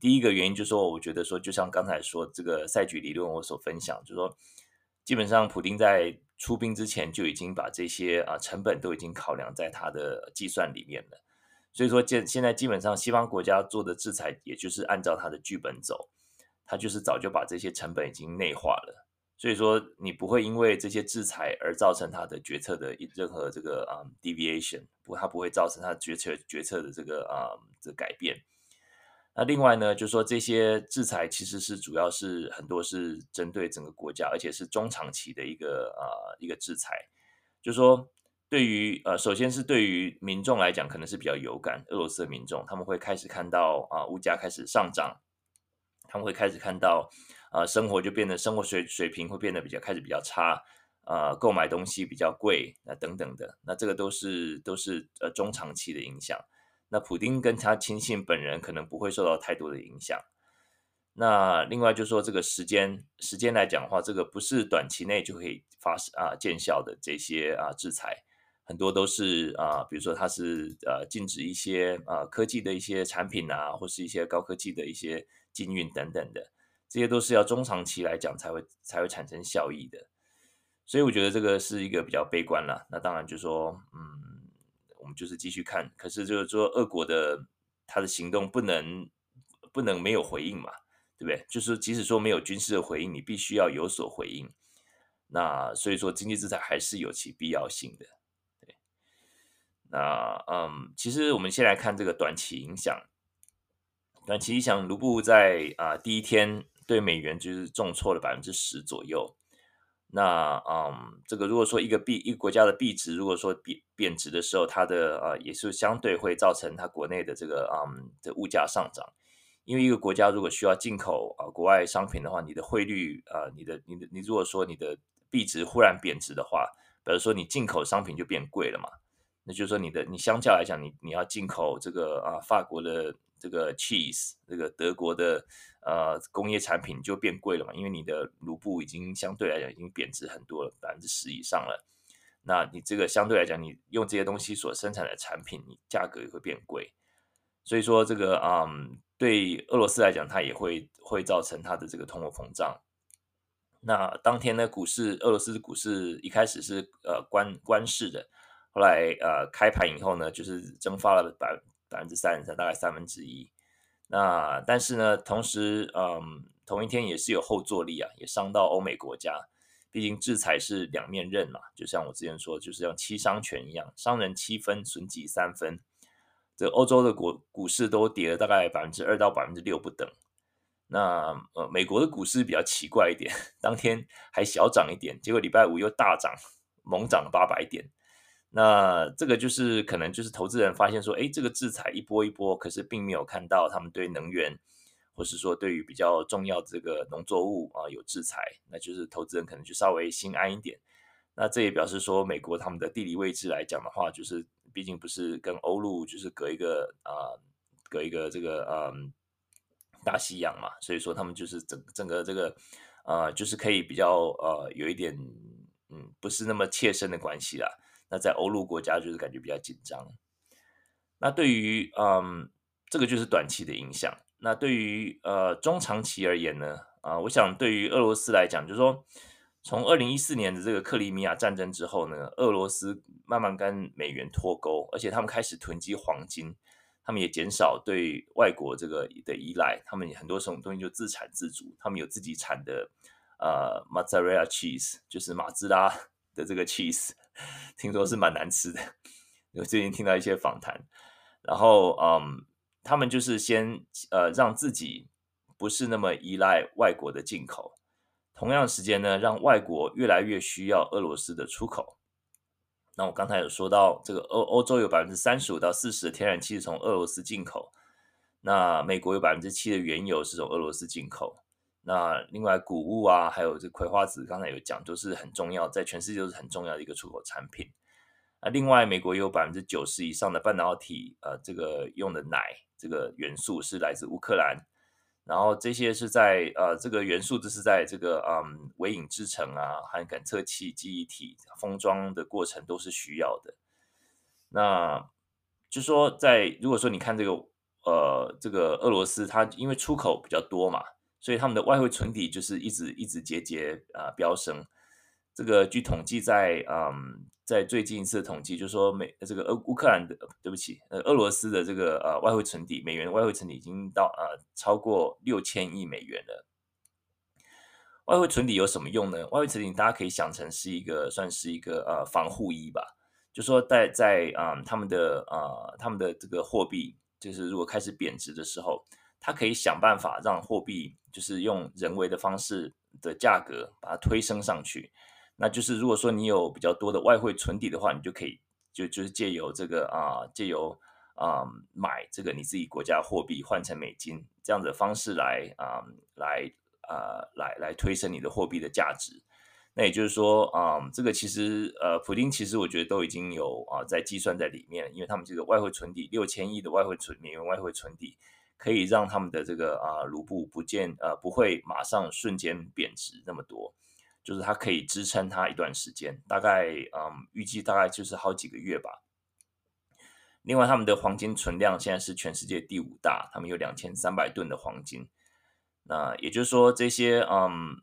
[SPEAKER 1] 第一个原因就是说，我觉得说，就像刚才说这个赛局理论我所分享，就是说，基本上普丁在出兵之前就已经把这些啊成本都已经考量在他的计算里面了。所以说，现现在基本上西方国家做的制裁，也就是按照他的剧本走，他就是早就把这些成本已经内化了。所以说，你不会因为这些制裁而造成他的决策的任何这个啊 deviation，不，他不会造成他决策决策的这个啊这改变。那另外呢，就是说这些制裁其实是主要是很多是针对整个国家，而且是中长期的一个呃一个制裁。就是说，对于呃，首先是对于民众来讲，可能是比较有感。俄罗斯的民众他们会开始看到啊、物价开始上涨，他们会开始看到啊、生活就变得生活水水平会变得比较开始比较差，呃，购买东西比较贵，那等等的，那这个都是都是呃中长期的影响。那普丁跟他亲信本人可能不会受到太多的影响。那另外就是说，这个时间时间来讲的话，这个不是短期内就可以发生啊见效的这些啊制裁，很多都是啊，比如说它是呃禁止一些啊科技的一些产品啊，或是一些高科技的一些禁运等等的，这些都是要中长期来讲才会才会产生效益的。所以我觉得这个是一个比较悲观了。那当然就说，嗯，我们就是继续看。可是就是说，俄国的他的行动不能不能没有回应嘛。对不对？就是即使说没有军事的回应，你必须要有所回应。那所以说，经济制裁还是有其必要性的。那嗯，其实我们先来看这个短期影响。短期影响，卢布在啊、第一天对美元就是重挫了百分之十左右。那嗯，这个如果说一个币一个国家的币值如果说贬贬值的时候，它的呃也是相对会造成它国内的这个嗯的物价上涨。因为一个国家如果需要进口啊国外商品的话，你的汇率啊，你的你的你如果说你的币值忽然贬值的话，比如说你进口商品就变贵了嘛，那就是说你的你相较来讲，你你要进口这个啊法国的这个 cheese，这个德国的呃工业产品就变贵了嘛，因为你的卢布已经相对来讲已经贬值很多了，百分之十以上了，那你这个相对来讲，你用这些东西所生产的产品，你价格也会变贵，所以说这个嗯。对俄罗斯来讲，它也会会造成它的这个通货膨胀。那当天呢，股市俄罗斯的股市一开始是呃关关市的，后来呃开盘以后呢，就是蒸发了百百分之三十三，大概三分之一。那但是呢，同时嗯，同一天也是有后坐力啊，也伤到欧美国家。毕竟制裁是两面刃嘛，就像我之前说，就是像七伤拳一样，伤人七分，损己三分。这欧洲的股股市都跌了大概百分之二到百分之六不等，那呃美国的股市比较奇怪一点，当天还小涨一点，结果礼拜五又大涨，猛涨了八百点。那这个就是可能就是投资人发现说，哎，这个制裁一波一波，可是并没有看到他们对能源，或是说对于比较重要的这个农作物啊有制裁，那就是投资人可能就稍微心安一点。那这也表示说，美国他们的地理位置来讲的话，就是。毕竟不是跟欧陆就是隔一个啊、隔一个这个嗯大西洋嘛，所以说他们就是整整个这个呃，就是可以比较呃有一点嗯不是那么切身的关系啦。那在欧陆国家就是感觉比较紧张。那对于嗯这个就是短期的影响。那对于呃中长期而言呢啊、我想对于俄罗斯来讲，就是说。从二零一四年的这个克里米亚战争之后呢，俄罗斯慢慢跟美元脱钩，而且他们开始囤积黄金，他们也减少对外国这个的依赖，他们很多什么东西就自产自足，他们有自己产的呃 mozzarella cheese，就是马兹拉的这个 cheese，听说是蛮难吃的，我最近听到一些访谈，然后嗯，他们就是先呃让自己不是那么依赖外国的进口。同样时间呢，让外国越来越需要俄罗斯的出口。那我刚才有说到，这个欧欧洲有百分之三十五到四十的天然气是从俄罗斯进口，那美国有百分之七的原油是从俄罗斯进口。那另外谷物啊，还有这葵花籽，刚才有讲，都是很重要，在全世界都是很重要的一个出口产品。那另外，美国有百分之九十以上的半导体，呃，这个用的氖这个元素是来自乌克兰。然后这些是在呃，这个元素这是在这个嗯，微影制程啊，和感测器、记忆体封装的过程都是需要的。那就说在如果说你看这个呃，这个俄罗斯它因为出口比较多嘛，所以他们的外汇存底就是一直一直节节啊飙升。这个据统计在，嗯，在最近一次统计，就是说美这个乌乌克兰的对不起，呃，俄罗斯的这个呃外汇存底，美元外汇存底已经到呃超过六千亿美元了。外汇存底有什么用呢？外汇存底大家可以想成是一个算是一个呃防护衣吧，就说在在啊、他们的啊、他们的这个货币，就是如果开始贬值的时候，它可以想办法让货币就是用人为的方式的价格把它推升上去。那就是如果说你有比较多的外汇存底的话，你就可以就就是借由这个啊，借由啊买这个你自己国家货币换成美金这样的方式来啊来啊来来推升你的货币的价值。那也就是说啊，这个其实呃，普丁其实我觉得都已经有啊在计算在里面，因为他们这个外汇存底六千亿的外汇存美元外汇存底可以让他们的这个啊卢布不见呃不会马上瞬间贬值那么多，就是它可以支撑它一段时间，大概嗯预计大概就是好几个月吧。另外，他们的黄金存量现在是全世界第五大，他们有两千三百吨的黄金。那也就是说，这些嗯，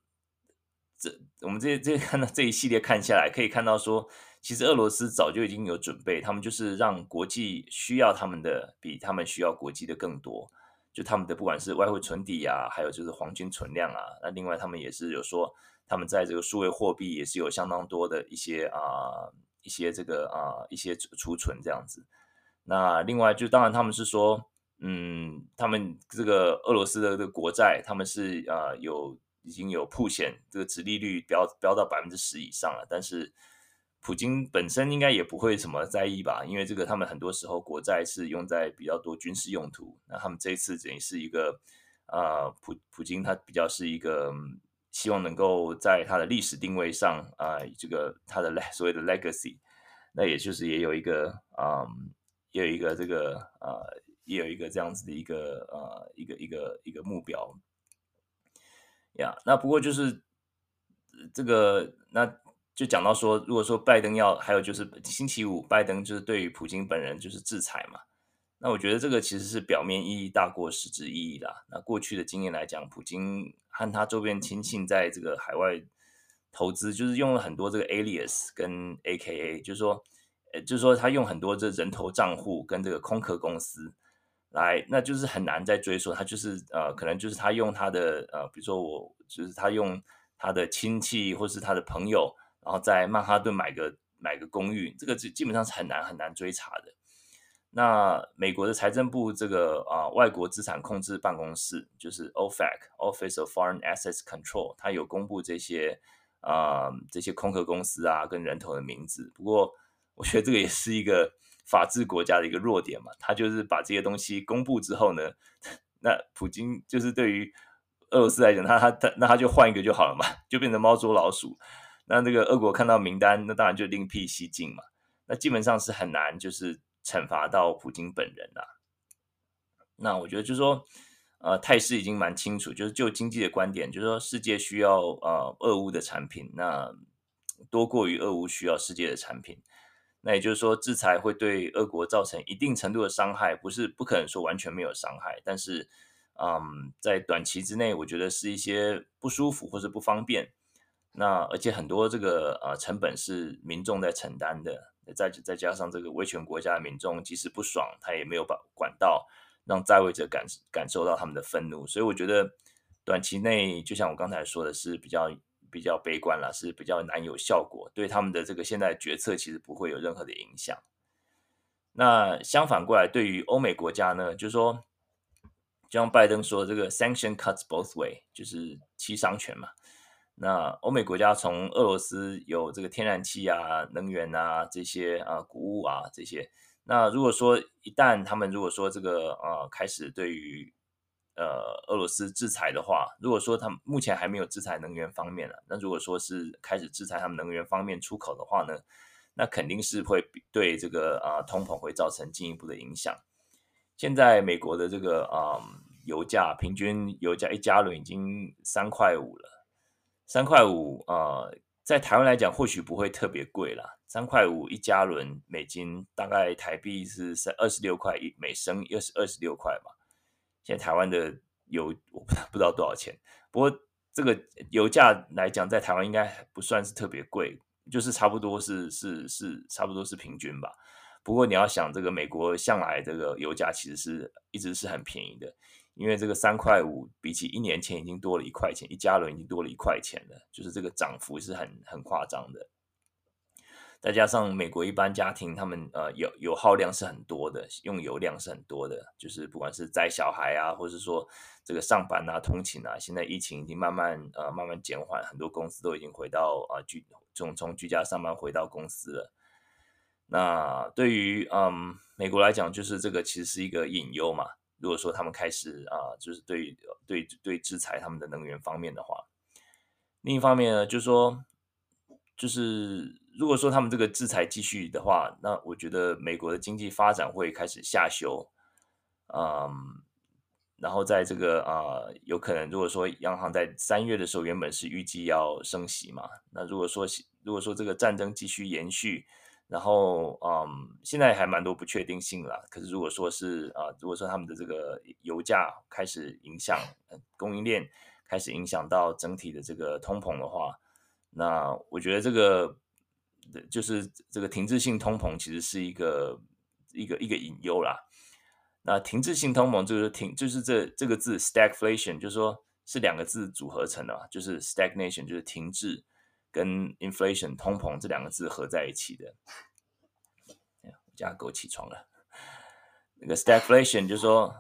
[SPEAKER 1] 这我们这这看到这一系列看下来，可以看到说，其实俄罗斯早就已经有准备，他们就是让国际需要他们的比他们需要国际的更多。就他们的不管是外汇存底啊，还有就是黄金存量啊，那另外他们也是有说，他们在这个数位货币也是有相当多的一些啊一些这个啊一些储存这样子。那另外就当然他们是说，嗯，他们这个俄罗斯的这个国债，他们是啊有已经有铺险，这个殖利率飙飙到百分之十以上了。但是普京本身应该也不会什么在意吧，因为这个他们很多时候国债是用在比较多军事用途。那他们这一次等于是一个啊普普京他比较是一个希望能够在他的历史定位上啊这个他的所谓的 legacy，那也就是也有一个啊。也有一个这个呃，也有一个这样子的一个呃，一个一个一个目标呀。那不过就是这个，那就讲到说，如果说拜登要，还有就是星期五拜登就是对于普京本人就是制裁嘛。那我觉得这个其实是表面意义大过实质意义啦。那过去的经验来讲，普京和他周边亲信在这个海外投资，就是用了很多这个 alias 跟 AKA，就是说。呃，就是说他用很多这人头账户跟这个空壳公司来，那就是很难再追溯。他就是呃，可能就是他用他的呃，比如说我就是他用他的亲戚或是他的朋友，然后在曼哈顿买个买个公寓，这个基基本上是很难很难追查的。那美国的财政部这个啊、外国资产控制办公室就是 OFAC Office of Foreign Assets Control，它有公布这些啊、这些空壳公司啊跟人头的名字，不过。我觉得这个也是一个法治国家的一个弱点嘛，他就是把这些东西公布之后呢，那普京就是对于俄罗斯来讲，他他他那他就换一个就好了嘛，就变成猫捉老鼠。那这个俄国看到名单，那当然就另辟蹊径嘛。那基本上是很难就是惩罚到普京本人呐。那我觉得就是说，呃，态势已经蛮清楚，就是就经济的观点，就是说世界需要呃俄乌的产品，那多过于俄乌需要世界的产品。那也就是说，制裁会对俄国造成一定程度的伤害，不是不可能说完全没有伤害，但是，嗯，在短期之内，我觉得是一些不舒服或是不方便。那而且很多这个呃成本是民众在承担的，再再加上这个威权国家的民众即使不爽，他也没有把管道让在位者感感受到他们的愤怒，所以我觉得短期内，就像我刚才说的是比较。比较悲观了，是比较难有效果，对他们的这个现在决策其实不会有任何的影响。那相反过来，对于欧美国家呢，就是说，就像拜登说，这个 sanction cuts both way，就是七伤拳嘛。那欧美国家从俄罗斯有这个天然气啊、能源啊这些啊、谷物啊这些，那如果说一旦他们如果说这个呃开始对于呃，俄罗斯制裁的话，如果说他们目前还没有制裁能源方面了，那如果说是开始制裁他们能源方面出口的话呢，那肯定是会对这个啊、通膨会造成进一步的影响。现在美国的这个啊、油价平均油价一加仑已经三块五了，三块五啊，在台湾来讲或许不会特别贵了，三块五一加仑美金大概台币是三二十六块一每升，又是二十六块嘛。现在台湾的油我不知道多少钱，不过这个油价来讲，在台湾应该不算是特别贵，就是差不多是是是差不多是平均吧。不过你要想，这个美国向来这个油价其实是一直是很便宜的，因为这个三块五比起一年前已经多了一块钱，一加仑已经多了一块钱了，就是这个涨幅是很很夸张的。再加上美国一般家庭，他们呃油油耗量是很多的，用油量是很多的，就是不管是载小孩啊，或是说这个上班啊、通勤啊，现在疫情已经慢慢呃慢慢减缓，很多公司都已经回到啊居从从居家上班回到公司了。那对于嗯美国来讲，就是这个其实是一个隐忧嘛。如果说他们开始啊，就是对对对制裁他们的能源方面的话，另一方面呢，就是说就是。如果说他们这个制裁继续的话，那我觉得美国的经济发展会开始下修。嗯，然后在这个啊、有可能如果说央行在三月的时候原本是预计要升息嘛，那如果说如果说这个战争继续延续，然后嗯，现在还蛮多不确定性啦。可是如果说是啊、如果说他们的这个油价开始影响供应链，开始影响到整体的这个通膨的话，那我觉得这个就是这个停滞性通膨其实是一个一个一个隐忧啦。那停滞性通膨就是停，就是这这个字 stagflation，就是说是两个字组合成的，就是 stagnation 就是停滞，跟 inflation 通膨这两个字合在一起的。我家狗起床了。那个 stagflation 就是说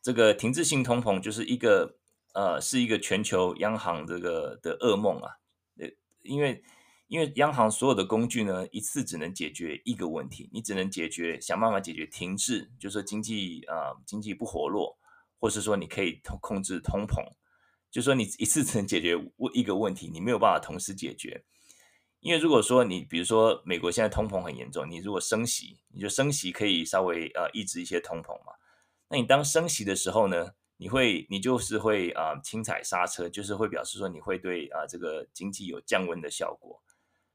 [SPEAKER 1] 这个停滞性通膨就是一个呃是一个全球央行这个的噩梦啊，呃，因为。因为央行所有的工具呢，一次只能解决一个问题，你只能解决想办法解决停滞，就是说经济啊、经济不活络，或是说你可以控制通膨，就是说你一次只能解决问一个问题，你没有办法同时解决。因为如果说你比如说美国现在通膨很严重，你如果升息，你就升息可以稍微呃抑制一些通膨嘛。那你当升息的时候呢，你会你就是会啊、轻踩刹车，就是会表示说你会对啊、这个经济有降温的效果。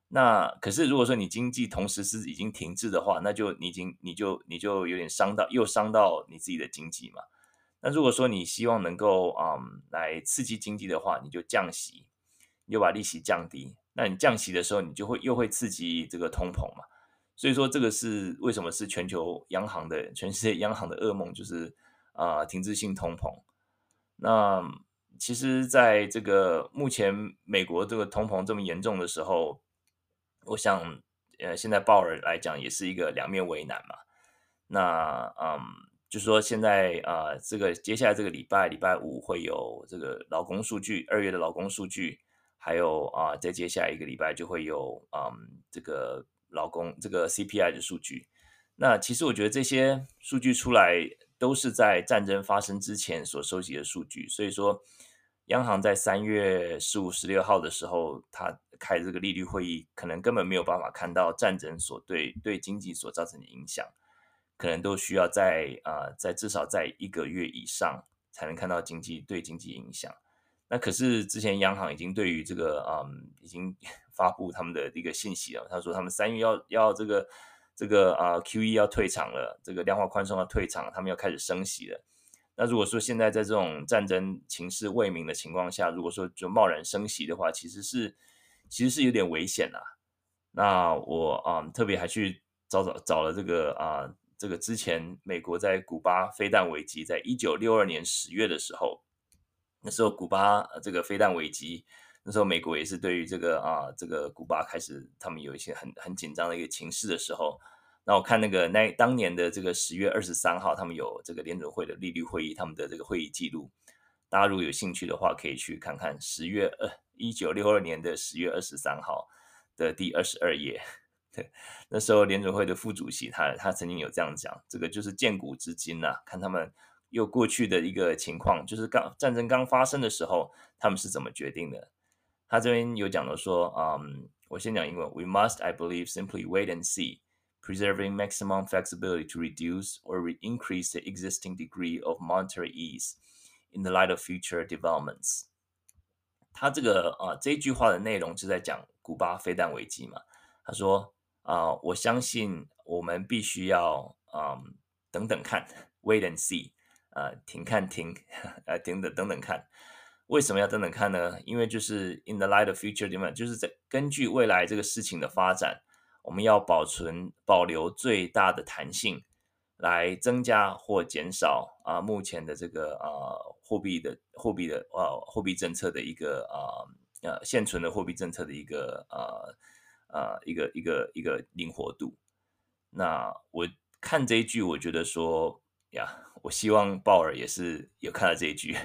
[SPEAKER 1] 那可是，如果说你经济同时是已经停滞的话，那就你已经你就你就有点伤到，又伤到你自己的经济嘛。那如果说你希望能够嗯来刺激经济的话，你就降息，你就把利息降低。那你降息的时候，你就会又会刺激这个通膨嘛。所以说，这个是为什么是全球央行的全世界央行的噩梦，就是啊、停滞性通膨。那其实，在这个目前美国这个通膨这么严重的时候，我想，呃，现在鲍尔来讲也是一个两面为难嘛。那，嗯，就是说现在啊，这个接下来这个礼拜，礼拜五会有这个劳工数据，二月的劳工数据，还有啊，在接下来一个礼拜就会有嗯，这个劳工这个 CPI 的数据。那其实我觉得这些数据出来都是在战争发生之前所收集的数据，所以说。央行在三月十五、十六号的时候，他开这个利率会议，可能根本没有办法看到战争所对对经济所造成的影响，可能都需要在啊、在至少在一个月以上才能看到经济对经济影响。那可是之前央行已经对于这个嗯，已经 发布他们的一个信息了，他说他们三月要要这个这个啊、QE 要退场了，这个量化宽松要退场，他们要开始升息了。那如果说现在在这种战争情势未明的情况下，如果说就贸然升息的话，其实是其实是有点危险啊。那我啊、特别还去找找找了这个啊这个之前美国在古巴飞弹危机，在一九六二年十月的时候，那时候古巴这个飞弹危机，那时候美国也是对于这个啊这个古巴开始他们有一些很很紧张的一个情势的时候。那我看那个那当年的这个十月二十三号，他们有这个联准会的利率会议，他们的这个会议记录，大家如果有兴趣的话，可以去看看十月二一九六二年的十月二十三号的第二十二页。那时候联准会的副主席他他曾经有这样讲，这个就是鉴古知今呐，看他们又过去的一个情况，就是刚战争刚发生的时候，他们是怎么决定的。他这边有讲到说，嗯，我先讲英文，We must, I believe, simply wait and see. Preserving maximum flexibility to reduce or re increase the existing degree of monetary ease in the light of future developments。他这个啊这句话的内容是在讲古巴飞弹危机嘛？他说啊，我相信我们必须要啊等等看，wait and see，啊停看停，呃等等等等看。为什么要等等看呢？因为就是 in the light of future demand，就是在根据未来这个事情的发展。我们要保存、保留最大的弹性，来增加或减少啊目前的这个啊货币的货币的啊货币政策的一个啊呃现存的货币政策的一个啊啊一个一个一个灵活度。那我看这一句，我觉得说呀，我希望鲍尔也是有看到这一句，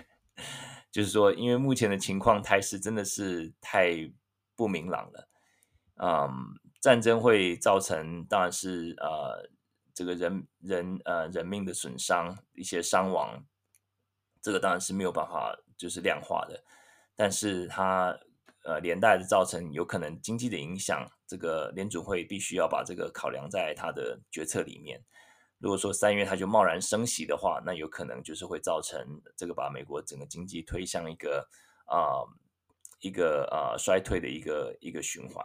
[SPEAKER 1] 就是说，因为目前的情况态势真的是太不明朗了，嗯。战争会造成，当然是呃，这个人人呃人命的损伤，一些伤亡，这个当然是没有办法就是量化的，但是它呃连带的造成有可能经济的影响，这个联准会必须要把这个考量在它的决策里面。如果说三月它就贸然升息的话，那有可能就是会造成这个把美国整个经济推向一个啊、一个啊、衰退的一个一个循环。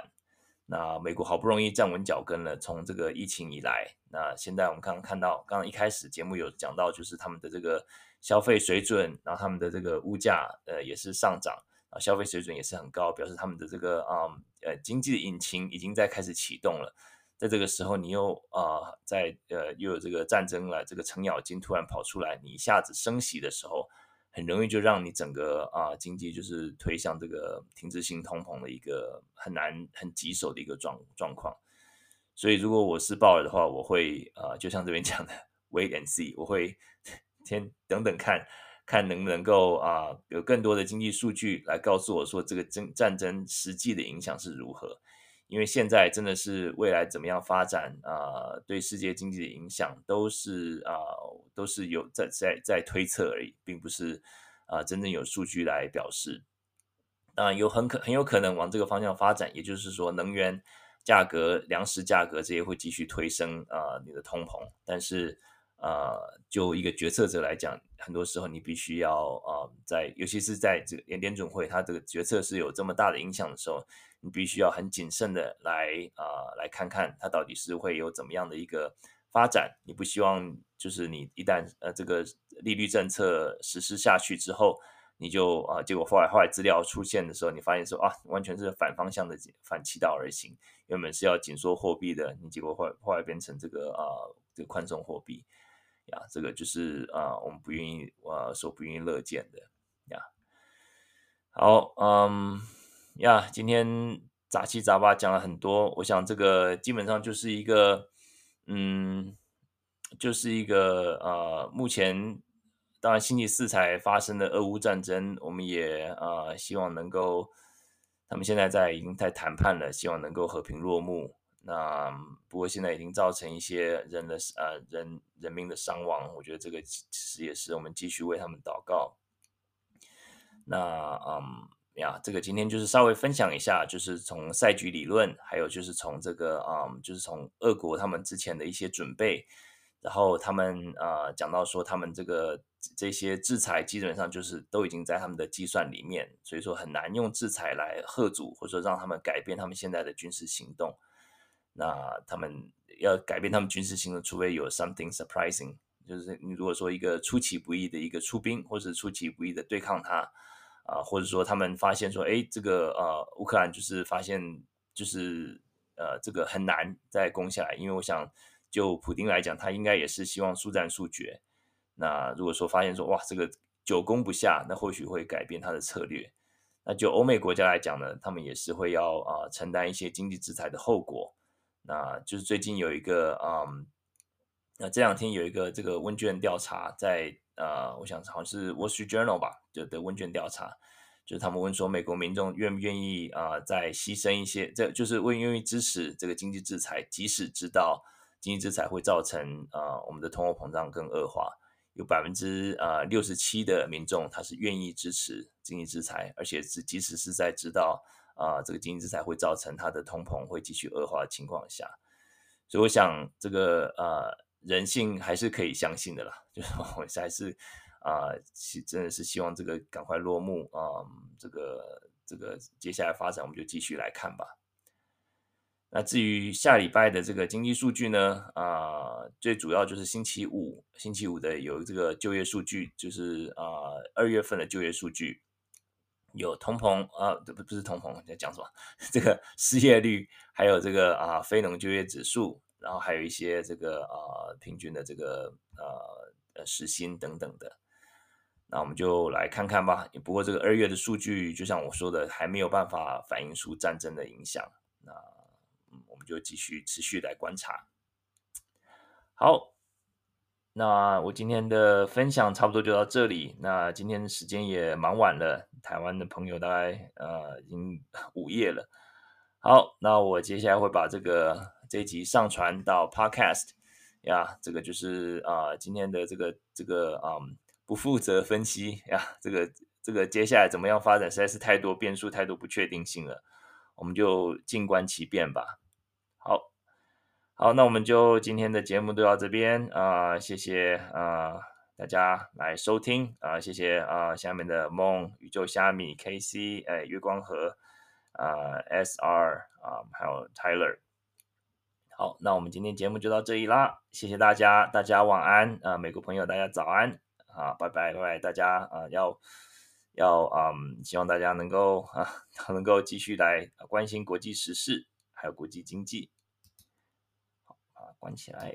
[SPEAKER 1] 那美国好不容易站稳脚跟了，从这个疫情以来，那现在我们刚刚看到，刚刚一开始节目有讲到，就是他们的这个消费水准，然后他们的这个物价呃也是上涨啊，消费水准也是很高，表示他们的这个啊呃经济的引擎已经在开始启动了。在这个时候，你又啊在呃又有这个战争了，这个程咬金突然跑出来，你一下子升息的时候。很容易就让你整个啊经济就是推向这个停滞性通膨的一个很难很棘手的一个状状况，所以如果我是鲍尔的话，我会啊就像这边讲的 wait and see，我会 先等等看看能不能够啊有更多的经济数据来告诉我说这个争战争实际的影响是如何。因为现在真的是未来怎么样发展啊、对世界经济的影响都是啊、都是有在在在推测而已，并不是啊、真正有数据来表示。啊，有很可很有可能往这个方向发展，也就是说，能源价格、粮食价格这些会继续推升啊、你的通膨。但是、呃，就一个决策者来讲，很多时候你必须要啊、呃，在尤其是在这个联准会，它这个决策是有这么大的影响的时候。你必须要很谨慎的来啊、来看看它到底是会有怎么样的一个发展。你不希望就是你一旦呃这个利率政策实施下去之后，你就啊、结果后来后来资料出现的时候，你发现说啊完全是反方向的反其道而行。原本是要紧缩货币的，你结果后来后来变成这个啊这个宽松货币呀，这个就是啊我们不愿意啊所不愿意乐见的呀。好，嗯。呀，今天杂七杂八讲了很多，我想这个基本上就是一个，嗯，就是一个呃，目前当然星期四才发生的俄乌战争，我们也呃希望能够，他们现在在已经在谈判了，希望能够和平落幕。那不过现在已经造成一些人的呃人人民的伤亡，我觉得这个其实也是我们继续为他们祷告。那嗯。呀，这个今天就是稍微分享一下，就是从赛局理论，还有就是从这个、嗯，就是从俄国他们之前的一些准备，然后他们、呃、讲到说他们这个这些制裁基本上就是都已经在他们的计算里面，所以说很难用制裁来吓阻，或者说让他们改变他们现在的军事行动。那他们要改变他们军事行动，除非有 something surprising，就是你如果说一个出其不意的一个出兵，或者出其不意的对抗他。啊，或者说他们发现说，哎，这个呃，乌克兰就是发现就是呃，这个很难再攻下来，因为我想就普丁来讲，他应该也是希望速战速决。那如果说发现说，哇，这个久攻不下，那或许会改变他的策略。那就欧美国家来讲呢，他们也是会要啊、呃、承担一些经济制裁的后果。那就是最近有一个嗯，那这两天有一个这个问卷调查在。呃，我想好像是《Wall Street Journal》吧，就的问卷调查，就是他们问说，美国民众愿不愿意啊、呃，再牺牲一些，这就是愿愿意支持这个经济制裁，即使知道经济制裁会造成啊、我们的通货膨胀更恶化，有百分之啊六十七的民众他是愿意支持经济制裁，而且是即使是在知道啊、这个经济制裁会造成它的通膨会继续恶化的情况下，所以我想这个呃。人性还是可以相信的啦，就是我还是啊，希、真的是希望这个赶快落幕啊、这个这个接下来发展我们就继续来看吧。那至于下礼拜的这个经济数据呢，啊、最主要就是星期五，星期五的有这个就业数据，就是啊二月份的就业数据有通膨啊，不不是通膨，在讲什么？这个失业率，还有这个啊非农就业指数。然后还有一些这个啊平均的这个呃呃时薪等等的，那我们就来看看吧。不过这个二月的数据，就像我说的，还没有办法反映出战争的影响。那，我们就继续持续来观察。好，那我今天的分享差不多就到这里。那今天的时间也蛮晚了，台湾的朋友大概呃已经 午夜了。好，那我接下来会把这个。这一集上传到 Podcast 呀，这个就是啊、今天的这个这个嗯不负责分析呀，这个这个接下来怎么样发展，实在是太多变数，太多不确定性了，我们就静观其变吧。好，那我们就今天的节目就到这边啊、谢谢啊、大家来收听啊、谢谢啊、下面的梦宇宙虾米 K C 哎月光河啊、S R 啊、还有 Tyler。好，那我们今天节目就到这里啦，谢谢大家，大家晚安啊、美国朋友大家早安啊，拜拜拜拜，大家啊、要要嗯，希望大家能够啊 能够继续来关心国际时事还有国际经济。关起来。